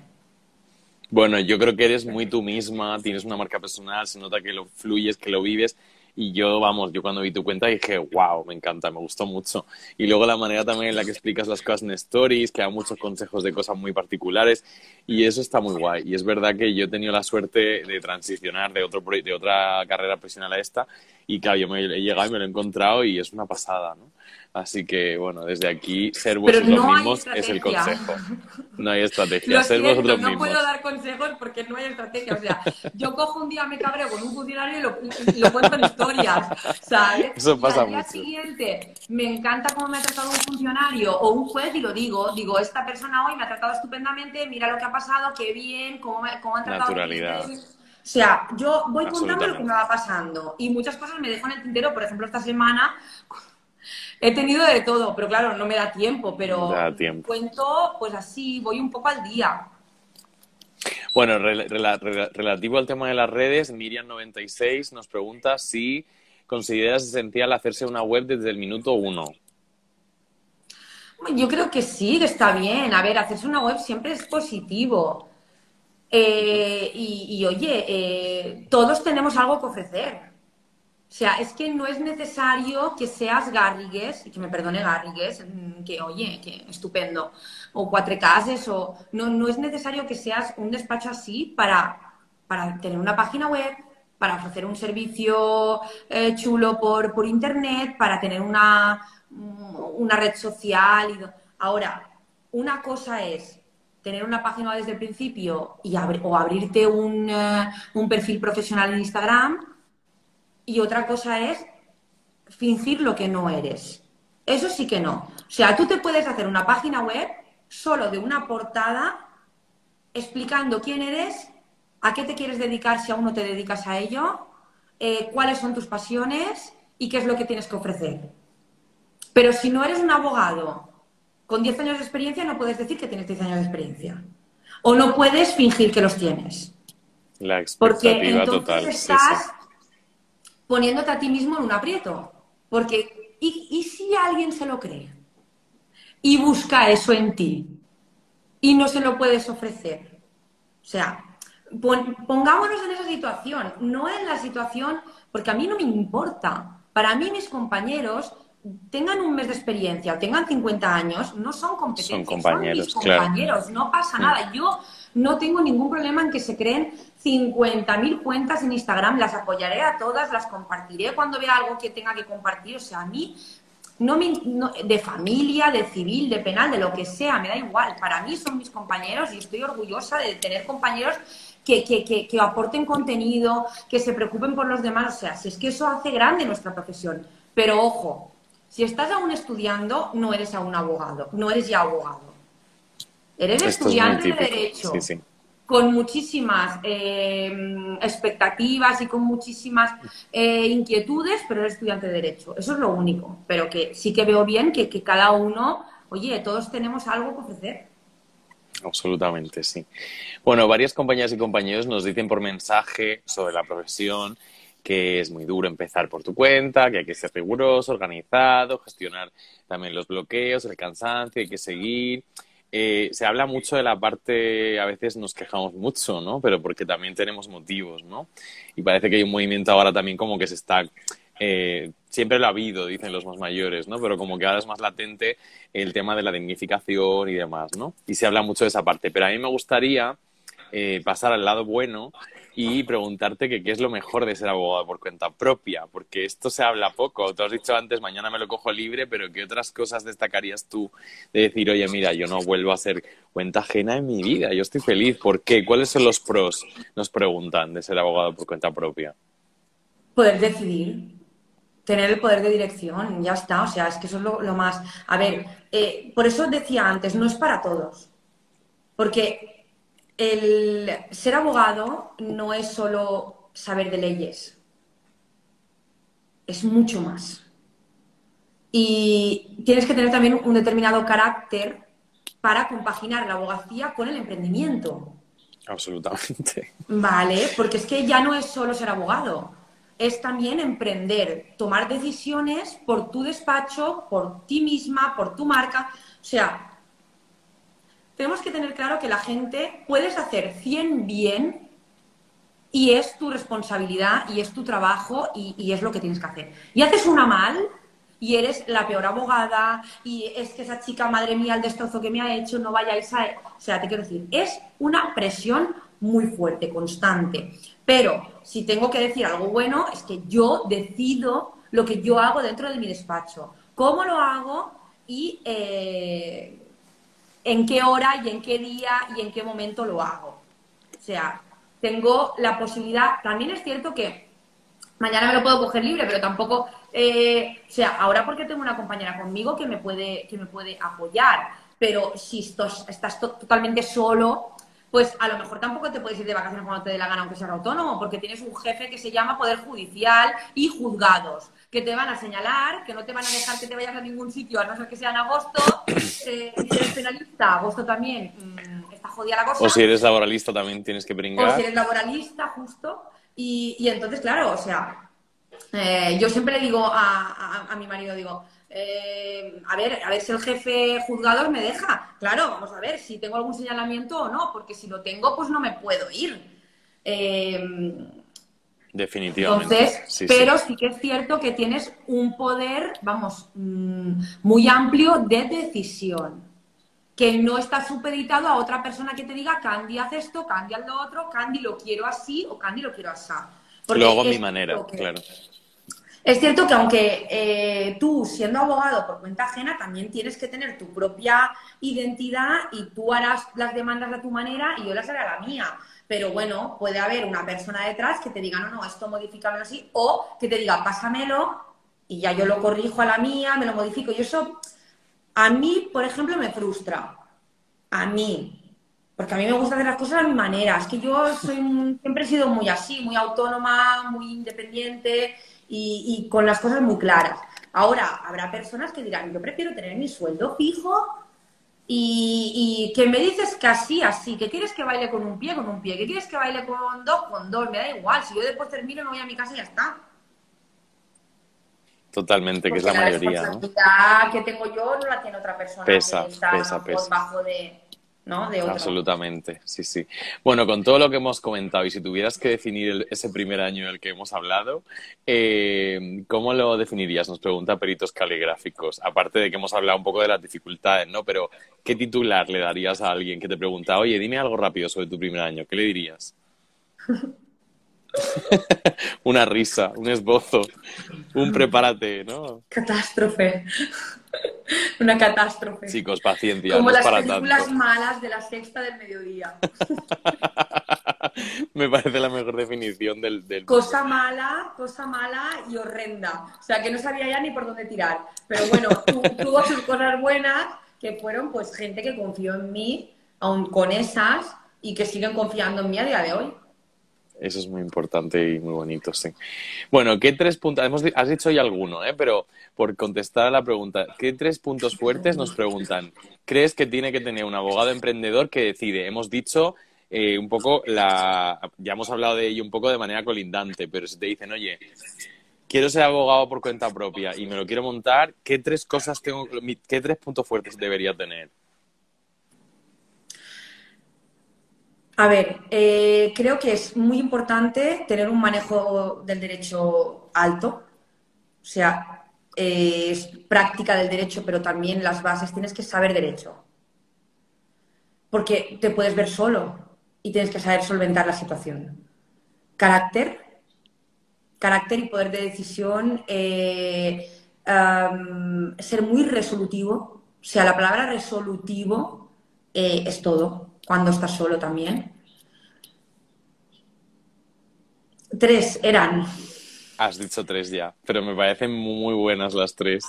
Bueno, yo creo que eres muy tú misma, tienes una marca personal, se nota que lo fluyes, que lo vives y yo, vamos, yo cuando vi tu cuenta dije, wow, me encanta, me gustó mucho. Y luego la manera también en la que explicas las cosas en stories, que da muchos consejos de cosas muy particulares. Y eso está muy guay. Y es verdad que yo he tenido la suerte de transicionar de, otro, de otra carrera profesional a esta. Y claro, yo me he llegado y me lo he encontrado y es una pasada, ¿no? Así que, bueno, desde aquí, ser vosotros mismos es el consejo. No hay <laughs> estrategia, ser vosotros no mismos. No puedo dar consejos porque no hay estrategia. O sea, yo cojo un día, me cabreo con un funcionario y lo, lo cuento en historias, ¿sabes? Eso pasa y al día siguiente, me encanta cómo me ha tratado un funcionario o un juez y lo digo. Digo, esta persona hoy me ha tratado estupendamente, mira lo que ha pasado, qué bien, cómo, cómo han tratado. Naturalidad. O sea, yo voy contando lo que me va pasando y muchas cosas me dejo en el tintero. Por ejemplo, esta semana He tenido de todo, pero claro, no me da tiempo, pero cuento pues así, voy un poco al día. Bueno, relativo al tema de las redes, Miriam96 nos pregunta si consideras esencial hacerse una web desde el minuto uno. yo creo que sí, que está bien. A ver, hacerse una web siempre es positivo. Eh, y, oye, eh, todos tenemos algo que ofrecer. O sea, es que no es necesario que seas Garrigues, y que me perdone Garrigues, mm, que oye, que estupendo, o Cuatro Cases, o no, no es necesario que seas un despacho así para, para tener una página web, para ofrecer un servicio eh, chulo por, por internet, para tener una, una red social. Y... Ahora, una cosa es tener una página desde el principio y o abrirte un, eh, un, perfil profesional en Instagram y otra cosa es fingir lo que no eres. Eso sí que no. O sea, tú te puedes hacer una página web solo de una portada explicando quién eres, a qué te quieres dedicar si aún no te dedicas a ello, eh, cuáles son tus pasiones y qué es lo que tienes que ofrecer. Pero si no eres un abogado con 10 años de experiencia, no puedes decir que tienes 10 años de experiencia. O no puedes fingir que los tienes. La Porque entonces estás poniéndote a ti mismo en un aprieto. Porque, ¿y, ¿y si alguien se lo cree? Y busca eso en ti. Y no se lo puedes ofrecer. O sea, pongámonos en esa situación, no en la situación, porque a mí no me importa. Para mí mis compañeros tengan un mes de experiencia o tengan 50 años, no son competentes, son, compañeros, mis compañeros, no pasa nada. Yo no tengo ningún problema en que se creen 50.000 cuentas en Instagram, las apoyaré a todas, las compartiré cuando vea algo que tenga que compartir. O sea, a mí, no, me, de familia, de civil, de penal, de lo que sea, me da igual. Para mí son mis compañeros y estoy orgullosa de tener compañeros que, que, que, que aporten contenido, que se preocupen por los demás. O sea, si es que eso hace grande nuestra profesión. Pero ojo, si estás aún estudiando, no eres aún abogado, no eres ya abogado. Eres estudiante de Derecho. Con muchísimas eh, expectativas y con muchísimas eh, inquietudes, pero eres estudiante de Derecho. Eso es lo único. Pero que sí que veo bien que, que cada uno, oye, todos tenemos algo que ofrecer. Absolutamente, sí. Bueno, varias compañías y compañeros nos dicen por mensaje sobre la profesión que es muy duro empezar por tu cuenta, que hay que ser riguroso, organizado, gestionar también los bloqueos, el cansancio, hay que seguir. Eh, se habla mucho de la parte, a veces nos quejamos mucho, ¿no? Pero porque también tenemos motivos, ¿no? Y parece que hay un movimiento ahora también como que se está eh, siempre lo ha habido, dicen los más mayores, ¿no? Pero como que ahora es más latente el tema de la dignificación y demás, ¿no? Y se habla mucho de esa parte. Pero a mí me gustaría eh, pasar al lado bueno y preguntarte qué es lo mejor de ser abogado por cuenta propia, porque esto se habla poco. Tú has dicho antes, mañana me lo cojo libre, pero ¿qué otras cosas destacarías tú de decir, oye, mira, yo no vuelvo a ser cuenta ajena en mi vida, yo estoy feliz? ¿Por qué? ¿Cuáles son los pros, nos preguntan, de ser abogado por cuenta propia? Poder decidir, tener el poder de dirección, ya está, o sea, es que eso es lo, más... A ver, eh, por eso decía antes, no es para todos, porque el ser abogado no es solo saber de leyes, es mucho más. Y tienes que tener también un determinado carácter para compaginar la abogacía con el emprendimiento. Absolutamente. Vale, porque es que ya no es solo ser abogado, es también emprender, tomar decisiones por tu despacho, por ti misma, por tu marca. O sea, tenemos que tener claro que la gente puedes hacer 100 bien y es tu responsabilidad y es tu trabajo y, es lo que tienes que hacer. Y haces una mal y eres la peor abogada y es que esa chica, madre mía, el destrozo que me ha hecho, no vayáis a... O sea, te quiero decir, es una presión muy fuerte, constante. Pero si tengo que decir algo bueno, es que yo decido lo que yo hago dentro de mi despacho, cómo lo hago y eh, en qué hora y en qué día y en qué momento lo hago. O sea, tengo la posibilidad, también es cierto que mañana me lo puedo coger libre, pero tampoco, eh, o sea, ahora porque tengo una compañera conmigo que me puede, que me puede apoyar, pero si estás, estás totalmente solo, pues a lo mejor tampoco te puedes ir de vacaciones cuando te dé la gana, aunque seas autónomo, porque tienes un jefe que se llama Poder Judicial y juzgados que te van a señalar, que no te van a dejar que te vayas a ningún sitio, a no ser que sea en agosto. <coughs> Eh, si eres penalista, agosto también mm, está jodida la cosa. O si eres laboralista también tienes que brincar. O si eres laboralista, justo. Y, y entonces, claro, o sea, eh, yo siempre le digo a, a, mi marido, digo, eh, a ver, a ver si el jefe juzgador me deja. Claro, vamos a ver si tengo algún señalamiento o no, porque si lo tengo, pues no me puedo ir. Eh, Definitivamente. Entonces, pero sí. que es cierto que tienes un poder, vamos, mm, muy amplio de decisión, que no está supeditado a otra persona que te diga, Candy, haz esto, Candy, haz lo otro, Candy, lo quiero así o Candy, lo quiero así. lo hago a mi manera, claro. Es cierto que aunque eh, tú, siendo abogado por cuenta ajena, también tienes que tener tu propia identidad y tú harás las demandas a tu manera y yo las haré a la mía. Pero bueno, puede haber una persona detrás que te diga, no, no, esto modifícalo así, o que te diga, pásamelo y ya yo lo corrijo a la mía, me lo modifico. Y eso, a mí, por ejemplo, me frustra. A mí. Porque a mí me gusta hacer las cosas a mi manera. Es que yo soy siempre he sido muy así, muy autónoma, muy independiente y, con las cosas muy claras. Ahora, habrá personas que dirán, yo prefiero tener mi sueldo fijo y, que me dices que así, así, que quieres que baile con un pie, con un pie, que quieres que baile con dos, con dos, me da igual. Si yo después termino, me voy a mi casa y ya está. Totalmente, que es la, mayoría. La responsabilidad que tengo yo no la tiene otra persona pesa, que está pesa, pesa. por bajo de, Absolutamente, sí, sí. Bueno, con todo lo que hemos comentado y si tuvieras que definir ese primer año del que hemos hablado, eh, ¿cómo lo definirías? Nos pregunta Peritos Caligráficos. Aparte de que hemos hablado un poco de las dificultades, ¿no? Pero, ¿qué titular le darías a alguien que te pregunta, oye, dime algo rápido sobre tu primer año? ¿Qué le dirías? <laughs> <laughs> Una risa, un esbozo, un prepárate, ¿no? Catástrofe. <laughs> Una catástrofe. Chicos, paciencia. Como no las para películas malas de la sexta del mediodía. <laughs> Me parece la mejor definición del, del, Cosa mala, cosa mala y horrenda. O sea, que no sabía ya ni por dónde tirar. Pero bueno, tuvo sus cosas buenas, que fueron pues gente que confió en mí, aun con esas, y que siguen confiando en mí a día de hoy. Eso es muy importante y muy bonito, sí. Bueno, ¿qué tres puntos? Has dicho ya alguno, ¿eh? pero por contestar a la pregunta, ¿qué tres puntos fuertes nos preguntan? ¿Crees que tiene que tener un abogado emprendedor que decide? Hemos dicho eh, un poco la. Ya hemos hablado de ello un poco de manera colindante, pero si te dicen, oye, quiero ser abogado por cuenta propia y me lo quiero montar, ¿qué tres cosas tengo, qué tres puntos fuertes debería tener? A ver, eh, creo que es muy importante tener un manejo del derecho alto, o sea, eh, es práctica del derecho, pero también las bases, tienes que saber derecho, porque te puedes ver solo y tienes que saber solventar la situación. Carácter, carácter y poder de decisión, eh, ser muy resolutivo, o sea, la palabra resolutivo es todo cuando estás solo también. Tres eran. Has dicho tres ya, pero me parecen muy buenas las tres.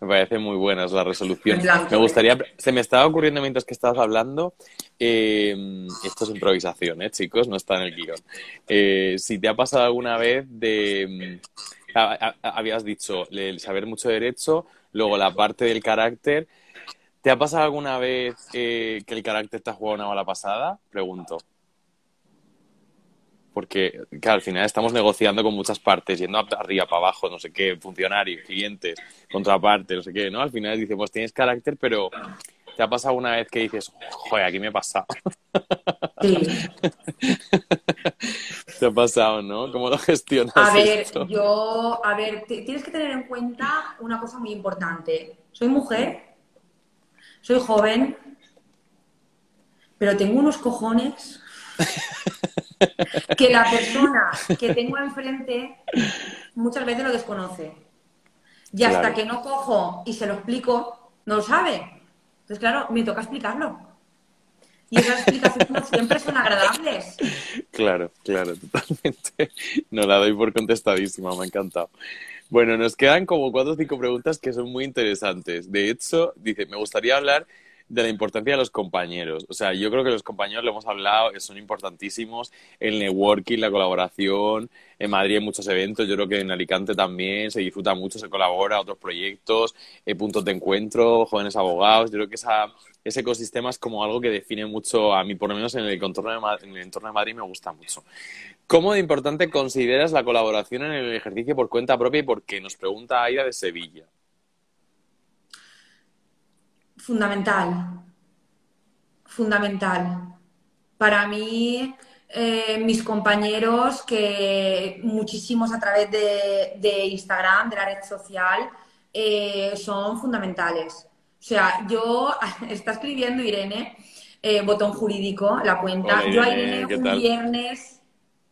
Me parecen muy buenas la resolución. Me gustaría, se me estaba ocurriendo mientras que estabas hablando, eh, esto es improvisación, ¿eh, chicos? No está en el guion. Eh, si te ha pasado alguna vez de, mm, habías dicho, el saber mucho derecho, luego la parte del carácter, ¿Te ha pasado alguna vez que el carácter te ha jugado una mala pasada? Pregunto. Porque, al final estamos negociando con muchas partes, yendo arriba, para abajo, no sé qué, funcionarios, clientes, contraparte, no sé qué, ¿no? Al final dices, pues tienes carácter, pero ¿te ha pasado una vez que dices, joder, aquí me he pasado? Sí. <laughs> ¿Te ha pasado, no? ¿Cómo lo gestionas? A ver, yo, a ver, tienes que tener en cuenta una cosa muy importante. Soy mujer soy joven, pero tengo unos cojones <laughs> que la persona que tengo enfrente muchas veces lo desconoce. Y hasta que no cojo y se lo explico, no lo sabe. Entonces, claro, me toca explicarlo. Y esas explicaciones siempre son agradables. Claro, claro, totalmente. No la doy por contestadísima, me ha encantado. Bueno, nos quedan como cuatro o cinco preguntas que son muy interesantes. De hecho, dice, me gustaría hablar de la importancia de los compañeros. O sea, yo creo que los compañeros, lo hemos hablado, son importantísimos. El networking, la colaboración. En Madrid hay muchos eventos, yo creo que en Alicante también se disfruta mucho, se colabora, otros proyectos, eh, puntos de encuentro, jóvenes abogados. Yo creo que esa, ese ecosistema es como algo que define mucho, a mí por lo menos en el, entorno de, en el entorno de Madrid me gusta mucho. ¿Cómo de importante consideras la colaboración en el ejercicio por cuenta propia y por qué? Nos pregunta Aida de Sevilla. Fundamental. Fundamental. Para mí, eh, mis compañeros, que muchísimos a través de, Instagram, de la red social, eh, son fundamentales. O sea, yo, <laughs> está escribiendo Irene, eh, botón jurídico, la cuenta. yo a Irene un viernes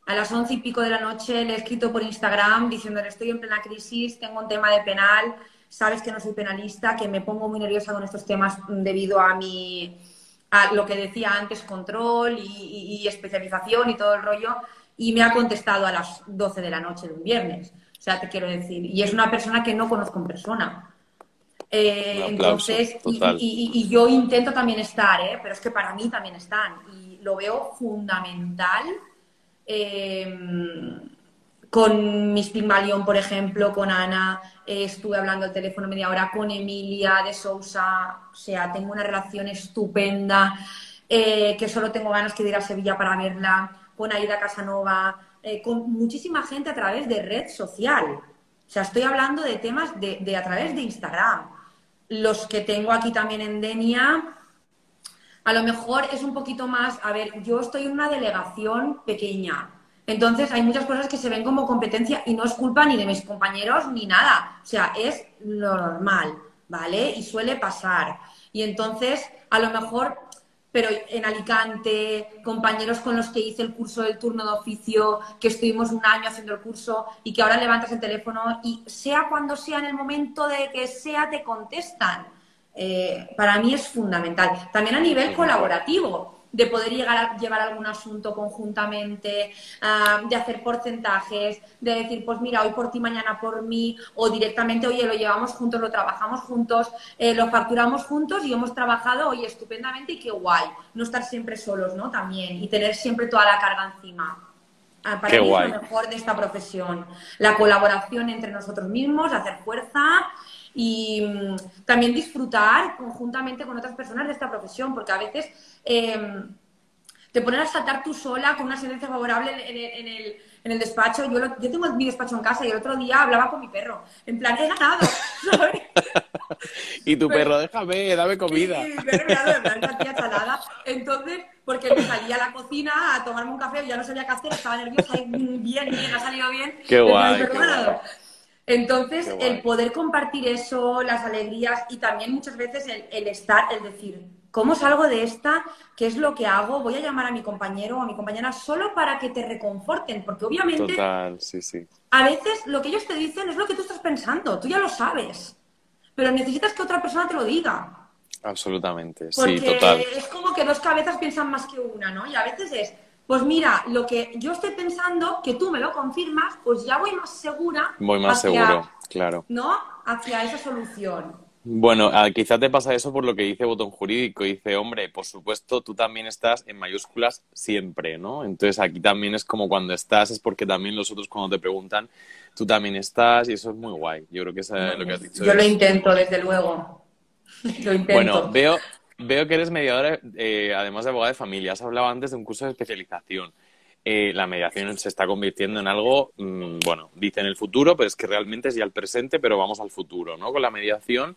a las once y pico de la noche le he escrito por Instagram diciéndole estoy en plena crisis, tengo un tema de penal, sabes que no soy penalista, que me pongo muy nerviosa con estos temas debido a mi a lo que decía antes, control y, especialización y todo el rollo, y me ha contestado a las 12 de la noche de un viernes. O sea, te quiero decir, y es una persona que no conozco en persona. Eh, entonces, y, yo intento también estar, ¿eh? pero es que para mí también están, y lo veo fundamental. Eh, con Miss Pygmalion, por ejemplo, con Ana, eh, estuve hablando al teléfono media hora, con Emilia de Sousa, o sea, tengo una relación estupenda, eh, que solo tengo ganas de ir a Sevilla para verla, con Aida Casanova, eh, con muchísima gente a través de red social. O sea, estoy hablando de temas de a través de Instagram. Los que tengo aquí también en Denia, a lo mejor es un poquito más, a ver, yo estoy en una delegación pequeña, entonces, hay muchas cosas que se ven como competencia y no es culpa ni de mis compañeros ni nada. O sea, es lo normal, ¿vale? Y suele pasar. Y entonces, a lo mejor, pero en Alicante, compañeros con los que hice el curso del turno de oficio, que estuvimos un año haciendo el curso y que ahora levantas el teléfono y sea cuando sea, en el momento de que sea, te contestan. Eh, para mí es fundamental. También a nivel colaborativo de poder llegar a llevar algún asunto conjuntamente, ah, de hacer porcentajes, de decir, pues mira, hoy por ti, mañana por mí, o directamente, oye, lo llevamos juntos, lo trabajamos juntos, eh, lo facturamos juntos y hemos trabajado, oye, estupendamente y qué guay. No estar siempre solos, ¿no? También, y tener siempre toda la carga encima. Ah, para mí es lo mejor de esta profesión. La colaboración entre nosotros mismos, hacer fuerza y mm, también disfrutar conjuntamente con otras personas de esta profesión, porque a veces Em, te ponen a saltar tú sola con una sentencia favorable en, el, en el, despacho. Yo, yo, tengo mi despacho en casa y el otro día hablaba con mi perro. En plan, he ganado, <laughs> <laughs> y tu perro, déjame, dame comida. Y mi perro me ha dado, en tía chalada. Entonces, porque me salía a la cocina a tomarme un café, ya no sabía qué hacer, estaba nerviosa y bien, bien, ha salido bien. Qué guay. Entonces, el poder compartir eso, las alegrías y también muchas veces el, el estar, el decir, ¿Cómo salgo de esta? ¿Qué es lo que hago? Voy a llamar a mi compañero o a mi compañera solo para que te reconforten, porque obviamente total, sí, sí. a veces lo que ellos te dicen es lo que tú estás pensando, tú ya lo sabes, pero necesitas que otra persona te lo diga. Absolutamente, sí, total. Es como que dos cabezas piensan más que una, ¿no? Y a veces es, pues mira, lo que yo estoy pensando, que tú me lo confirmas, pues ya voy más segura. Voy más seguro, claro. ¿No? Hacia esa solución. Bueno, quizás te pasa eso por lo que dice Botón Jurídico. Dice, hombre, por supuesto, tú también estás en mayúsculas siempre, ¿no? Entonces aquí también es como cuando estás, es porque también los otros cuando te preguntan, tú también estás y eso es muy guay. Yo creo que es lo que has dicho. Yo lo intento, desde luego. <laughs> lo intento. Bueno, veo, veo que eres mediadora, eh, además de abogada de familia. Has hablado antes de un curso de especialización. Eh, la mediación se está convirtiendo en algo, mm, bueno, dice en el futuro, pero es que realmente es ya el presente, pero vamos al futuro, ¿no? Con la mediación.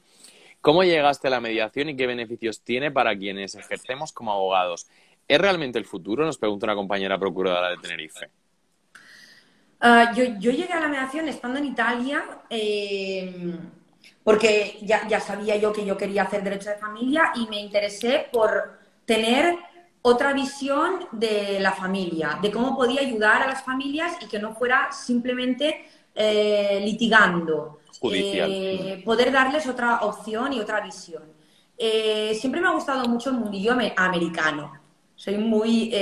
¿Cómo llegaste a la mediación y qué beneficios tiene para quienes ejercemos como abogados? ¿Es realmente el futuro? Nos pregunta una compañera procuradora de Tenerife. Ah, yo, llegué a la mediación estando en Italia eh, porque ya, ya sabía yo que yo quería hacer derecho de familia y me interesé por tener otra visión de la familia, de cómo podía ayudar a las familias y que no fuera simplemente eh, litigando. Eh, poder darles otra opción y otra visión. Eh, siempre me ha gustado mucho el mundillo americano. Soy muy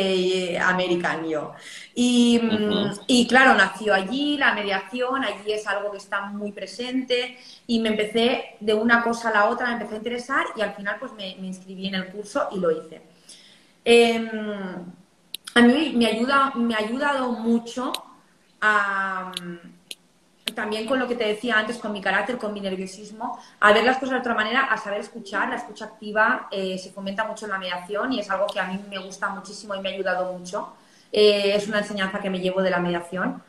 americano yo. Y, mm, y, claro, nació allí la mediación, allí es algo que está muy presente y me empecé de una cosa a la otra, me empecé a interesar y al final pues me, me inscribí en el curso y lo hice. Em, a mí me, ayuda, me ha ayudado mucho también con lo que te decía antes, con mi carácter, con mi nerviosismo, a ver las cosas de otra manera, a saber escuchar. La escucha activa eh, se fomenta mucho en la mediación y es algo que a mí me gusta muchísimo y me ha ayudado mucho. Eh, es una enseñanza que me llevo de la mediación.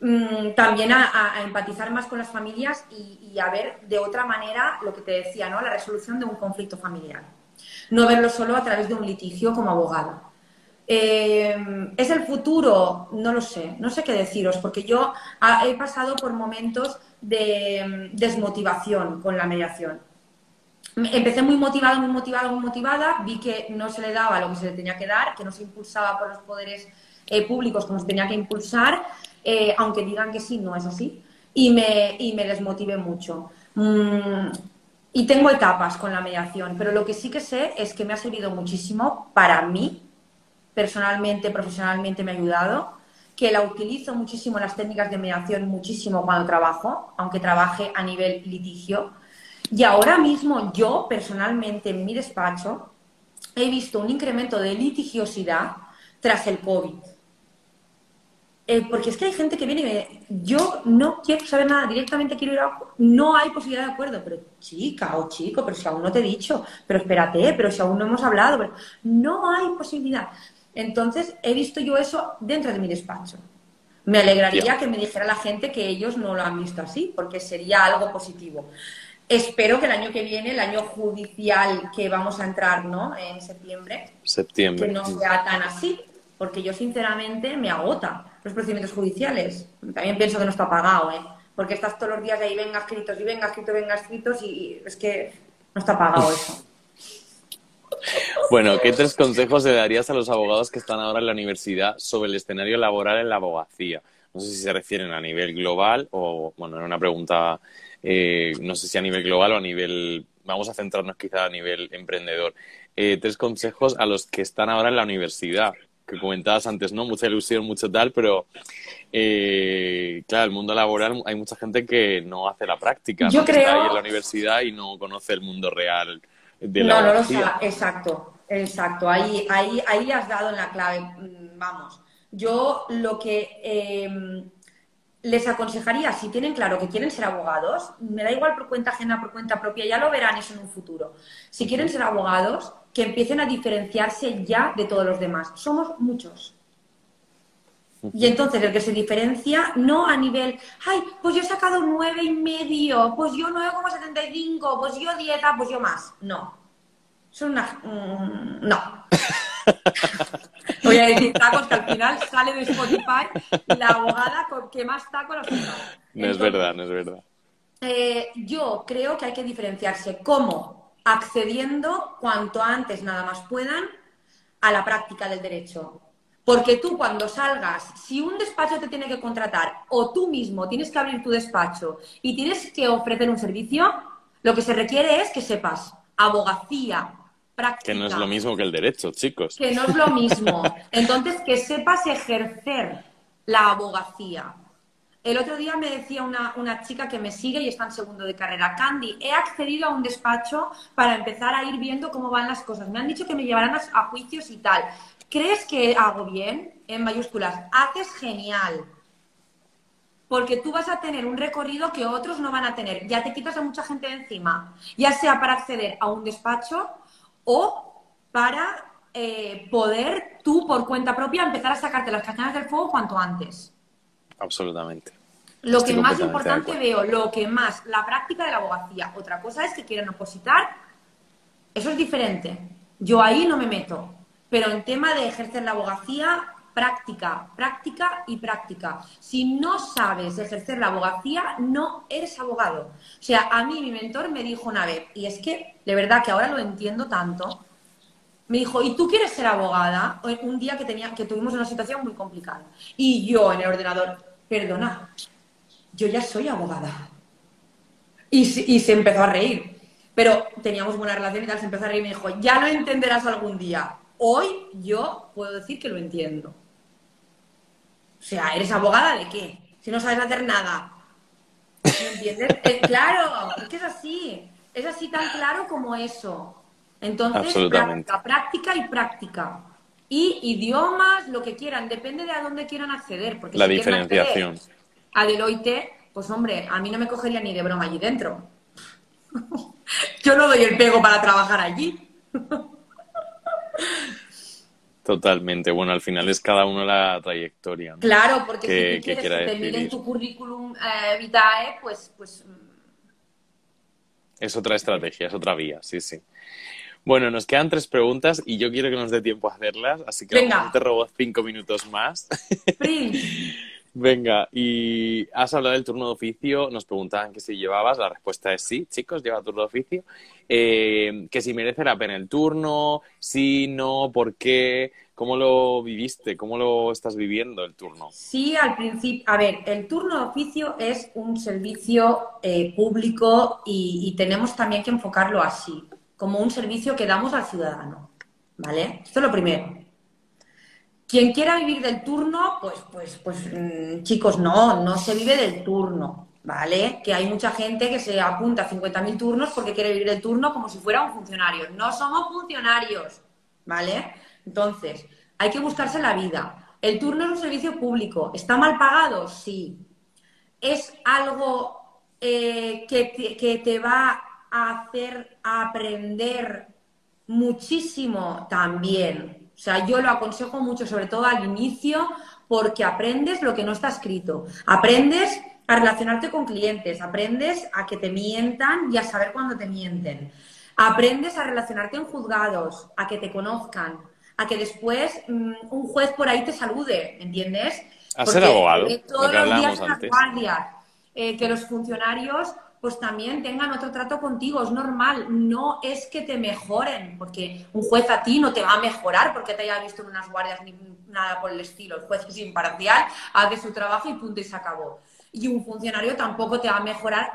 mm, también a, empatizar más con las familias y, a ver de otra manera lo que te decía, ¿no? La resolución de un conflicto familiar. No verlo solo a través de un litigio como abogada. Eh, ¿Es el futuro? No lo sé, no sé qué deciros, porque yo he pasado por momentos de mm, desmotivación con la mediación. Empecé muy motivada, muy motivada, muy motivada, vi que no se le daba lo que se le tenía que dar, que no se impulsaba por los poderes eh, públicos como se tenía que impulsar, eh, aunque digan que sí, no es así, y me, y me desmotivé mucho. Mm, y tengo etapas con la mediación, pero lo que sí que sé es que me ha servido muchísimo para mí, personalmente, profesionalmente me ha ayudado, que la utilizo muchísimo las técnicas de mediación, muchísimo cuando trabajo, aunque trabaje a nivel litigio. Y ahora mismo yo, personalmente, en mi despacho, he visto un incremento de litigiosidad tras el COVID. Eh, porque es que hay gente que viene y me yo no quiero saber nada, directamente quiero ir a... No hay posibilidad de acuerdo, pero chica o chico, pero si aún no te he dicho, pero espérate, pero si aún no hemos hablado, pero no hay posibilidad. Entonces, he visto yo eso dentro de mi despacho. Me alegraría que me dijera la gente que ellos no lo han visto así, porque sería algo positivo. Espero que el año que viene, el año judicial que vamos a entrar, ¿no? En septiembre, septiembre. que no sea tan así, porque yo sinceramente me agota los procedimientos judiciales. También pienso que no está pagado, ¿eh? Porque estás todos los días ahí, venga escritos y venga escritos, venga escritos y es que no está pagado eso. Bueno, ¿qué tres consejos le darías a los abogados que están ahora en la universidad sobre el escenario laboral en la abogacía? No sé si se refieren a nivel global o, bueno, era una pregunta, eh, no sé si a nivel global o a nivel, vamos a centrarnos quizá a nivel emprendedor. Eh, tres consejos a los que están ahora en la universidad, que comentabas antes, ¿no? Mucha ilusión, mucho tal, pero eh, claro, el mundo laboral hay mucha gente que no hace la práctica, Yo creo... está ahí en la universidad y no conoce el mundo real de la No, no lo sabe, exacto, exacto. Ahí, ahí, ahí has dado en la clave, mm, vamos. Yo lo que em, les aconsejaría, si tienen claro que quieren ser abogados, me da igual por cuenta ajena, por cuenta propia, ya lo verán eso en un futuro. Si quieren ser abogados, que empiecen a diferenciarse ya de todos los demás. Somos muchos. Y entonces el que se diferencia no a nivel, ay, pues yo he sacado nueve y medio, pues yo 9,75, pues yo dieta, pues yo más. No. Son una... Mm, no. <laughs> Voy a decir tacos que al final sale de Spotify la abogada con que más tacos sacado. No es verdad, no es verdad. Eh, yo creo que hay que diferenciarse. ¿Cómo? accediendo cuanto antes nada más puedan a la práctica del derecho. Porque tú cuando salgas, si un despacho te tiene que contratar o tú mismo tienes que abrir tu despacho y tienes que ofrecer un servicio, lo que se requiere es que sepas abogacía, práctica. Que no es lo mismo que el derecho, chicos. Que no es lo mismo. Entonces, que sepas ejercer la abogacía. El otro día me decía una, chica que me sigue y está en segundo de carrera, Candy, he accedido a un despacho para empezar a ir viendo cómo van las cosas. Me han dicho que me llevarán a, juicios y tal. ¿Crees que hago bien? En mayúsculas, haces genial. Porque tú vas a tener un recorrido que otros no van a tener. Ya te quitas a mucha gente de encima, ya sea para acceder a un despacho o para eh, poder tú por cuenta propia empezar a sacarte las castañas del fuego cuanto antes. Absolutamente. Lo que más importante veo, lo que más, la práctica de la abogacía. Otra cosa es que quieran opositar, eso es diferente. Yo ahí no me meto. Pero en tema de ejercer la abogacía, práctica, práctica y práctica. Si no sabes ejercer la abogacía, no eres abogado. O sea, a mí mi mentor me dijo una vez, y es que de verdad que ahora lo entiendo tanto, me dijo, ¿y tú quieres ser abogada? Un día que, tenía, que tuvimos una situación muy complicada. Y yo en el ordenador, perdona, yo ya soy abogada. Y, se empezó a reír. Pero teníamos buena relación y tal, se empezó a reír y me dijo, ya lo entenderás algún día. Hoy yo puedo decir que lo entiendo. O sea, ¿eres abogada de qué? Si no sabes hacer nada. ¿Me entiendes? <laughs> Eh, claro, es que es así. Es así tan claro como eso. Entonces, práctica, práctica y práctica. Y idiomas, lo que quieran, depende de a dónde quieran acceder. Porque la diferenciación. A Deloitte, pues hombre, a mí no me cogería ni de broma allí dentro. <laughs> Yo no doy el pego para trabajar allí. <laughs> Totalmente. Bueno, al final es cada uno la trayectoria. Claro, porque si tú quieres que, te tu currículum eh, vitae, pues, pues... Mm. Es otra estrategia, es otra vía, sí, sí. Bueno, nos quedan tres preguntas y yo quiero que nos dé tiempo a hacerlas, así que te robo cinco minutos más. <laughs> Venga, y has hablado del turno de oficio, nos preguntaban que si llevabas, la respuesta es sí, chicos, lleva turno de oficio. Eh, que si merece la pena el turno, sí, no, por qué, cómo lo viviste, cómo lo estás viviendo el turno. Sí, al principio, a ver, el turno de oficio es un servicio eh, público y, y tenemos también que enfocarlo así, como un servicio que damos al ciudadano, ¿vale? Esto es lo primero. Quien quiera vivir del turno, pues, pues, pues, mm, chicos, no, no se vive del turno, ¿vale? Que hay mucha gente que se apunta a 50.000 turnos porque quiere vivir del turno como si fuera un funcionario. No somos funcionarios, ¿vale? Entonces, hay que buscarse la vida. El turno es un servicio público. ¿Está mal pagado? Sí. ¿Es algo eh, que, que te va a hacer aprender muchísimo? También. O sea, yo lo aconsejo mucho, sobre todo al inicio, porque aprendes lo que no está escrito. Aprendes a relacionarte con clientes, aprendes a que te mientan y a saber cuándo te mienten. Aprendes a relacionarte en juzgados, a que te conozcan, a que después mm, un juez por ahí te salude, ¿entiendes? A ser abogado. todos los días en las guardias, eh, que los funcionarios pues también tengan otro trato contigo. Es normal, no es que te mejoren, porque un juez a ti no te va a mejorar porque te haya visto en unas guardias ni nada por el estilo. El juez es imparcial, hace su trabajo y punto y se acabó. Y un funcionario tampoco te va a mejorar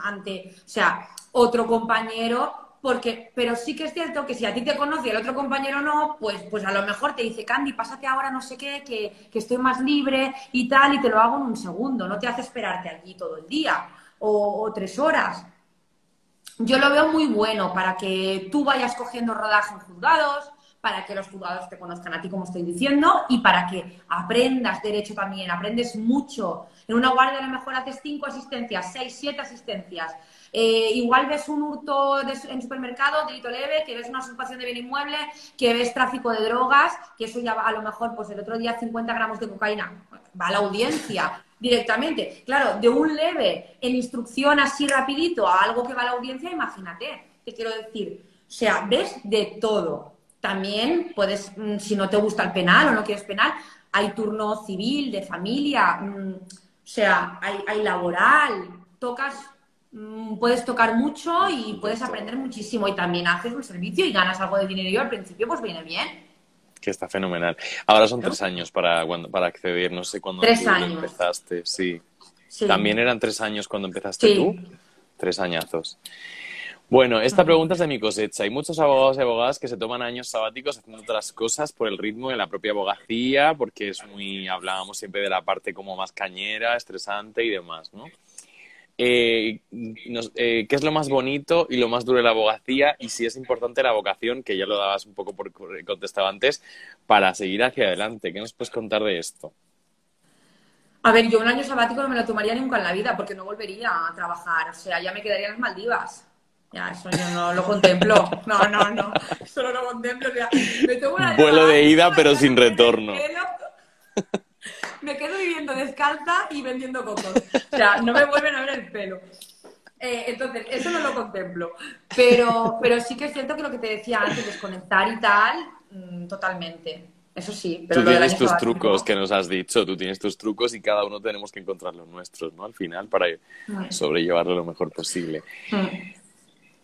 ante, o sea, otro compañero porque, pero sí que es cierto que si a ti te conoce y el otro compañero no, pues, pues a lo mejor te dice, Candy, pásate ahora no sé qué, que, que, estoy más libre y tal, y te lo hago en un segundo, no te hace esperarte allí todo el día o, tres horas. Yo lo veo muy bueno para que tú vayas cogiendo rodaje en juzgados, para que los juzgados te conozcan a ti, como estoy diciendo, y para que aprendas derecho también, aprendes mucho. En una guardia a lo mejor haces cinco asistencias, seis, siete asistencias. Eh, igual ves un hurto en supermercado, delito leve, que ves una usurpación de bien inmueble, que ves tráfico de drogas, que eso ya va, a lo mejor, pues el otro día 50 gramos de cocaína, va a la audiencia directamente. Claro, de un leve en instrucción así rapidito a algo que va a la audiencia, imagínate, te quiero decir. O sea, ves de todo. También puedes, mm, si no te gusta el penal o no quieres penal, hay turno civil, de familia, mm, o sea, hay, hay laboral, tocas, mm, puedes tocar mucho y puedes aprender muchísimo y también haces un servicio y ganas algo de dinero y al principio pues viene bien que está fenomenal. Ahora son tres años para, para acceder, no sé cuándo empezaste, sí. ¿También eran tres años cuando empezaste tú? Tres añazos. Bueno, esta pregunta es de mi cosecha. Hay muchos abogados y abogadas que se toman años sabáticos haciendo otras cosas por el ritmo de la propia abogacía, porque es muy, hablábamos siempre de la parte como más cañera, estresante y demás, ¿no? Eh, eh, qué es lo más bonito y lo más duro de la abogacía y si es importante la vocación, que ya lo dabas un poco por contestado antes, para seguir hacia adelante. ¿Qué nos puedes contar de esto? A ver, yo un año sabático no me lo tomaría nunca en la vida porque no volvería a trabajar. O sea, ya me quedaría en las Maldivas. Ya, eso yo no lo contemplo. No, no, no. Eso no lo contemplo. Vuelo de ida, pero sin retorno me quedo viviendo descalza y vendiendo cocos. O sea, no me vuelven a ver el pelo. Eh, entonces, eso no lo contemplo. Pero, pero sí que es cierto que lo que te decía antes, desconectar y tal, mm, totalmente. Eso sí. Pero tú tienes tus trucos que nos has dicho, tú tienes tus trucos y cada uno tenemos que encontrar los nuestros, ¿no? Al final, para mm. sobrellevarlo lo mejor posible. Mm.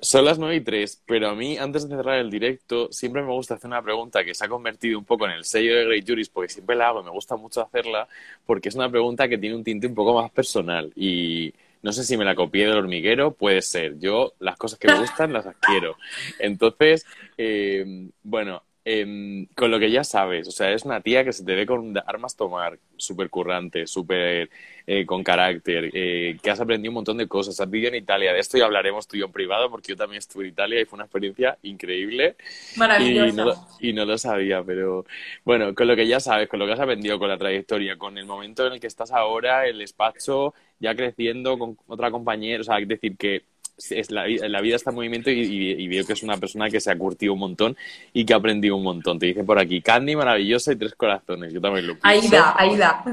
Son las 9 y 3, pero a mí, antes de cerrar el directo, siempre me gusta hacer una pregunta que se ha convertido un poco en el sello de Great Juris, porque siempre la hago y me gusta mucho hacerla, porque es una pregunta que tiene un tinte un poco más personal. Y no sé si me la copié del hormiguero, puede ser. Yo las cosas que me gustan las adquiero. Entonces, eh, bueno, Em, con lo que ya sabes, o sea, es una tía que se te ve con armas tomar, súper currante, súper eh, con carácter, eh, que has aprendido un montón de cosas, has vivido en Italia, de esto ya hablaremos tú y yo en privado, porque yo también estuve en Italia y fue una experiencia increíble. Maravillosa. Y no, y no lo sabía, pero bueno, con lo que ya sabes, con lo que has aprendido, con la trayectoria, con el momento en el que estás ahora, el despacho, ya creciendo con otra compañera, o sea, es decir, que es la, la, vida está en movimiento y, veo que es una persona que se ha curtido un montón y que ha aprendido un montón. Te dice por aquí, Candy maravillosa y tres corazones. Yo también lo pienso. Aida, Aida.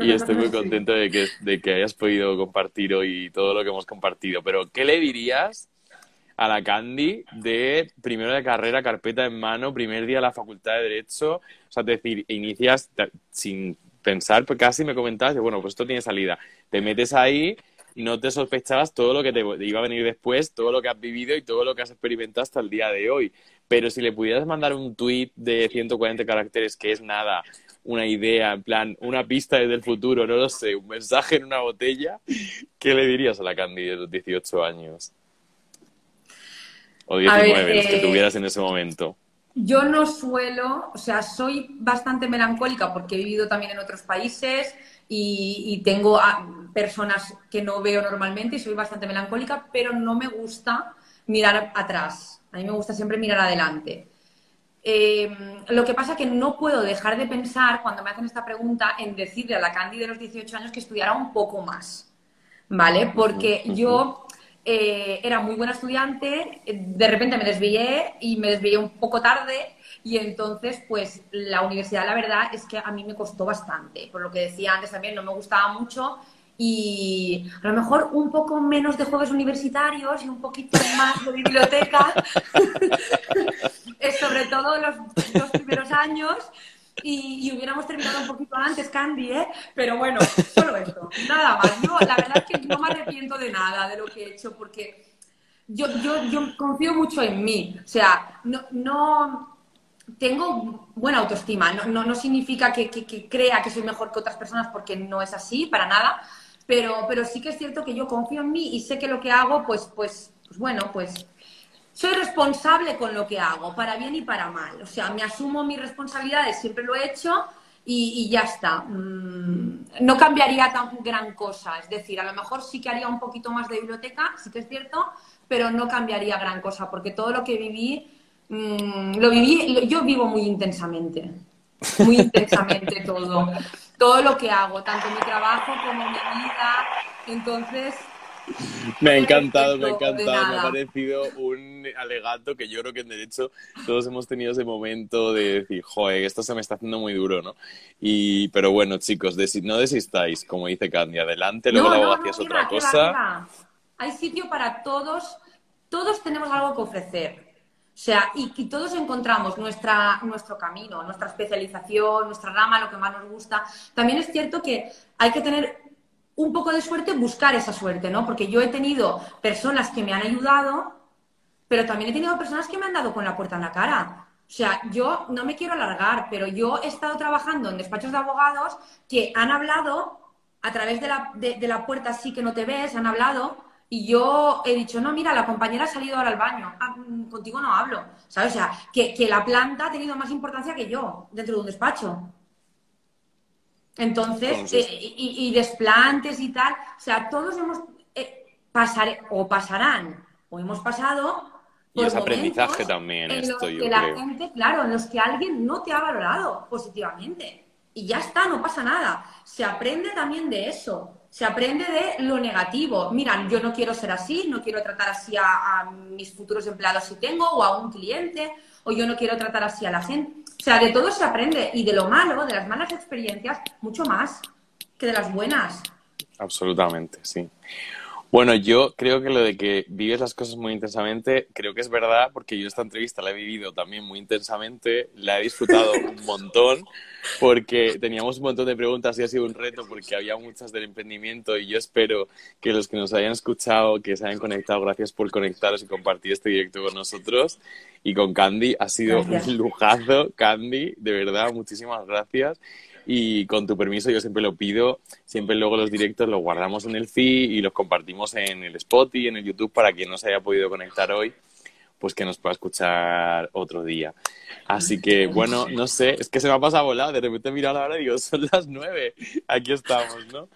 Y estoy muy contento de que, de que hayas podido compartir hoy todo lo que hemos compartido. Pero, ¿qué le dirías a la Candy de primero de carrera, carpeta en mano, primer día de la Facultad de Derecho? O sea, es decir, inicias sin pensar, pues casi me comentabas, bueno, pues esto tiene salida. Te metes ahí no te sospechabas todo lo que te iba a venir después, todo lo que has vivido y todo lo que has experimentado hasta el día de hoy. Pero si le pudieras mandar un tweet de 140 caracteres, que es nada, una idea, en plan, una pista desde el futuro, no lo sé, un mensaje en una botella, ¿qué le dirías a la Candy de los 18 años? O 19, los que eh, tuvieras en ese momento. Yo no suelo, o sea, soy bastante melancólica porque he vivido también en otros países, y, tengo personas que no veo normalmente y soy bastante melancólica, pero no me gusta mirar atrás. A mí me gusta siempre mirar adelante. Em, lo que pasa es que no puedo dejar de pensar cuando me hacen esta pregunta en decirle a la Candy de los 18 años que estudiara un poco más, ¿vale? Porque yo eh, era muy buena estudiante, de repente me desvié y me desvié un poco tarde y entonces, pues la universidad, la verdad es que a mí me costó bastante. Por lo que decía antes también, no me gustaba mucho y a lo mejor un poco menos de juegos universitarios y un poquito más de biblioteca, <laughs> sobre todo los dos primeros años. Y, hubiéramos terminado un poquito antes, Candy, ¿eh? Pero bueno, solo esto, nada más. Yo, la verdad es que no me arrepiento de nada de lo que he hecho porque yo, yo, yo confío mucho en mí. O sea, no, no, tengo buena autoestima. No, no, significa que, crea que soy mejor que otras personas porque no es así, para nada. Pero, pero sí que es cierto que yo confío en mí y sé que lo que hago, pues, pues, pues bueno, pues soy responsable con lo que hago, para bien y para mal. O sea, me asumo mis responsabilidades, siempre lo he hecho y, ya está. Mm, no cambiaría tan gran cosa. Es decir, a lo mejor sí que haría un poquito más de biblioteca, sí que es cierto, pero no cambiaría gran cosa porque todo lo que viví Mm, lo viví, yo vivo muy intensamente, muy intensamente <laughs> todo, todo lo que hago, tanto mi trabajo como mi vida, entonces... Me ha encantado, me ha encantado, me ha parecido un alegato que yo creo que en derecho todos hemos tenido ese momento de decir, joder, esto se me está haciendo muy duro, ¿no? Y, pero bueno, chicos, no desistáis, como dice Candy, adelante, luego la abogacía es otra cosa. Hay sitio para todos, todos tenemos algo que ofrecer sea, y que todos encontramos nuestra, nuestro camino, nuestra especialización, nuestra rama, lo que más nos gusta. También es cierto que hay que tener un poco de suerte, buscar esa suerte, ¿no? Porque yo he tenido personas que me han ayudado, pero también he tenido personas que me han dado con la puerta en la cara. O sea, yo no me quiero alargar, pero yo he estado trabajando en despachos de abogados que han hablado a través de la, de la puerta sí que no te ves, han hablado y yo he dicho, no, mira, la compañera ha salido ahora al baño, ah, mm, contigo no hablo, ¿sabes? O sea, que, la planta ha tenido más importancia que yo dentro de un despacho. Entonces, eh, y, desplantes y tal, o sea, todos hemos eh, pasar o pasarán o hemos pasado y es aprendizaje también esto, yo que la gente, claro, en los que alguien no te ha valorado positivamente. Y ya está, no pasa nada. Se aprende también de eso se aprende de lo negativo. Mira, yo no quiero ser así, no quiero tratar así a, mis futuros empleados si tengo, o a un cliente, o yo no quiero tratar así a la gente. O sea, de todo se aprende y de lo malo, de las malas experiencias, mucho más que de las buenas. Absolutamente, sí. Bueno, yo creo que lo de que vives las cosas muy intensamente, creo que es verdad, porque yo esta entrevista la he vivido también muy intensamente, la he disfrutado un <laughs> montón, porque teníamos un montón de preguntas y ha sido un reto, porque había muchas del emprendimiento y yo espero que los que nos hayan escuchado, que se hayan conectado, gracias por conectaros y compartir este directo con nosotros y con Candy. Ha sido un lujazo, Candy, de verdad, muchísimas gracias. Y con tu permiso, yo siempre lo pido, siempre luego los directos los guardamos en el feed y los compartimos en el Spotify, en el YouTube, para quien no se haya podido conectar hoy, pues que nos pueda escuchar otro día. Así que, bueno, no sé, es que se me ha pasado volado, de repente mira la hora y digo, son las nueve, aquí estamos, ¿no?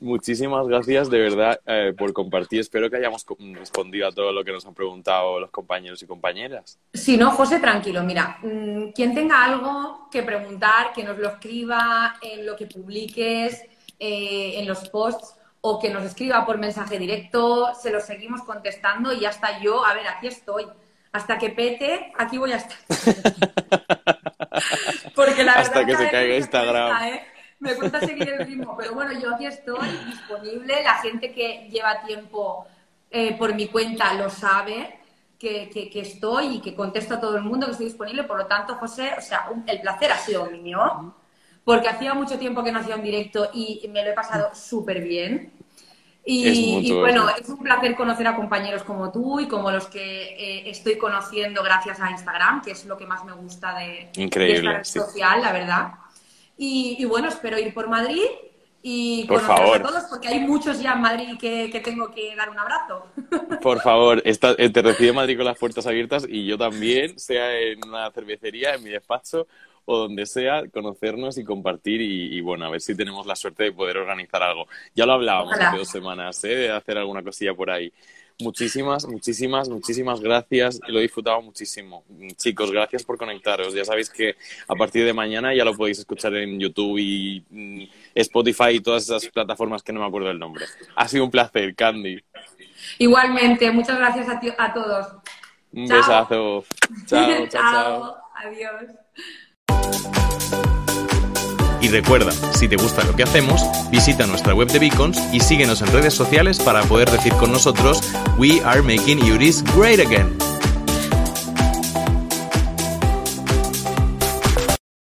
Muchísimas gracias de verdad eh, por compartir. Espero que hayamos respondido a todo lo que nos han preguntado los compañeros y compañeras. Si no, José, tranquilo. Mira, mm, quien tenga algo que preguntar, que nos lo escriba en lo que publiques, eh, en los posts, o que nos escriba por mensaje directo, se lo seguimos contestando y hasta yo, a ver, aquí estoy. Hasta que pete, aquí voy a estar. <laughs> Porque la hasta verdad que se caiga Instagram. cuesta, ¿eh? Me cuesta seguir el ritmo, pero bueno, yo aquí estoy disponible. La gente que lleva tiempo eh, por mi cuenta lo sabe. Que, que- que estoy y que contesto a todo el mundo que estoy disponible. Por lo tanto, José, o sea, un- el placer ha sido mío, porque hacía mucho tiempo que no hacía un directo y me lo he pasado súper bien. Y, bueno, es es un placer conocer a compañeros como tú y como los que eh, estoy conociendo gracias a Instagram, que es lo que más me gusta de, Increíble, de esta red sí. social, la verdad. Y, y bueno, espero ir por Madrid y Por favor. a todos, porque hay muchos ya en Madrid que, que tengo que dar un abrazo. <laughs> Por favor, está- eh, te recibe Madrid con las puertas abiertas y yo también, sea en una cervecería, en mi despacho o donde sea, conocernos y compartir y, y, bueno, a ver si tenemos la suerte de poder organizar algo. Ya lo hablábamos hace dos semanas, ¿eh? de hacer alguna cosilla por ahí. Muchísimas, muchísimas, muchísimas gracias. Lo he disfrutado muchísimo. Chicos, gracias por conectaros. Ya sabéis que a partir de mañana ya lo podéis escuchar en YouTube y mm, Spotify y todas esas plataformas que no me acuerdo el nombre. Ha sido un placer, Candy. Igualmente, muchas gracias a, ti- a todos. Un Chao. besazo. Chao, <laughs> chao, chao. Adiós. Y recuerda, si te gusta lo que hacemos, visita nuestra web de Beacons y síguenos en redes sociales para poder decir con nosotros We are making Uris great again.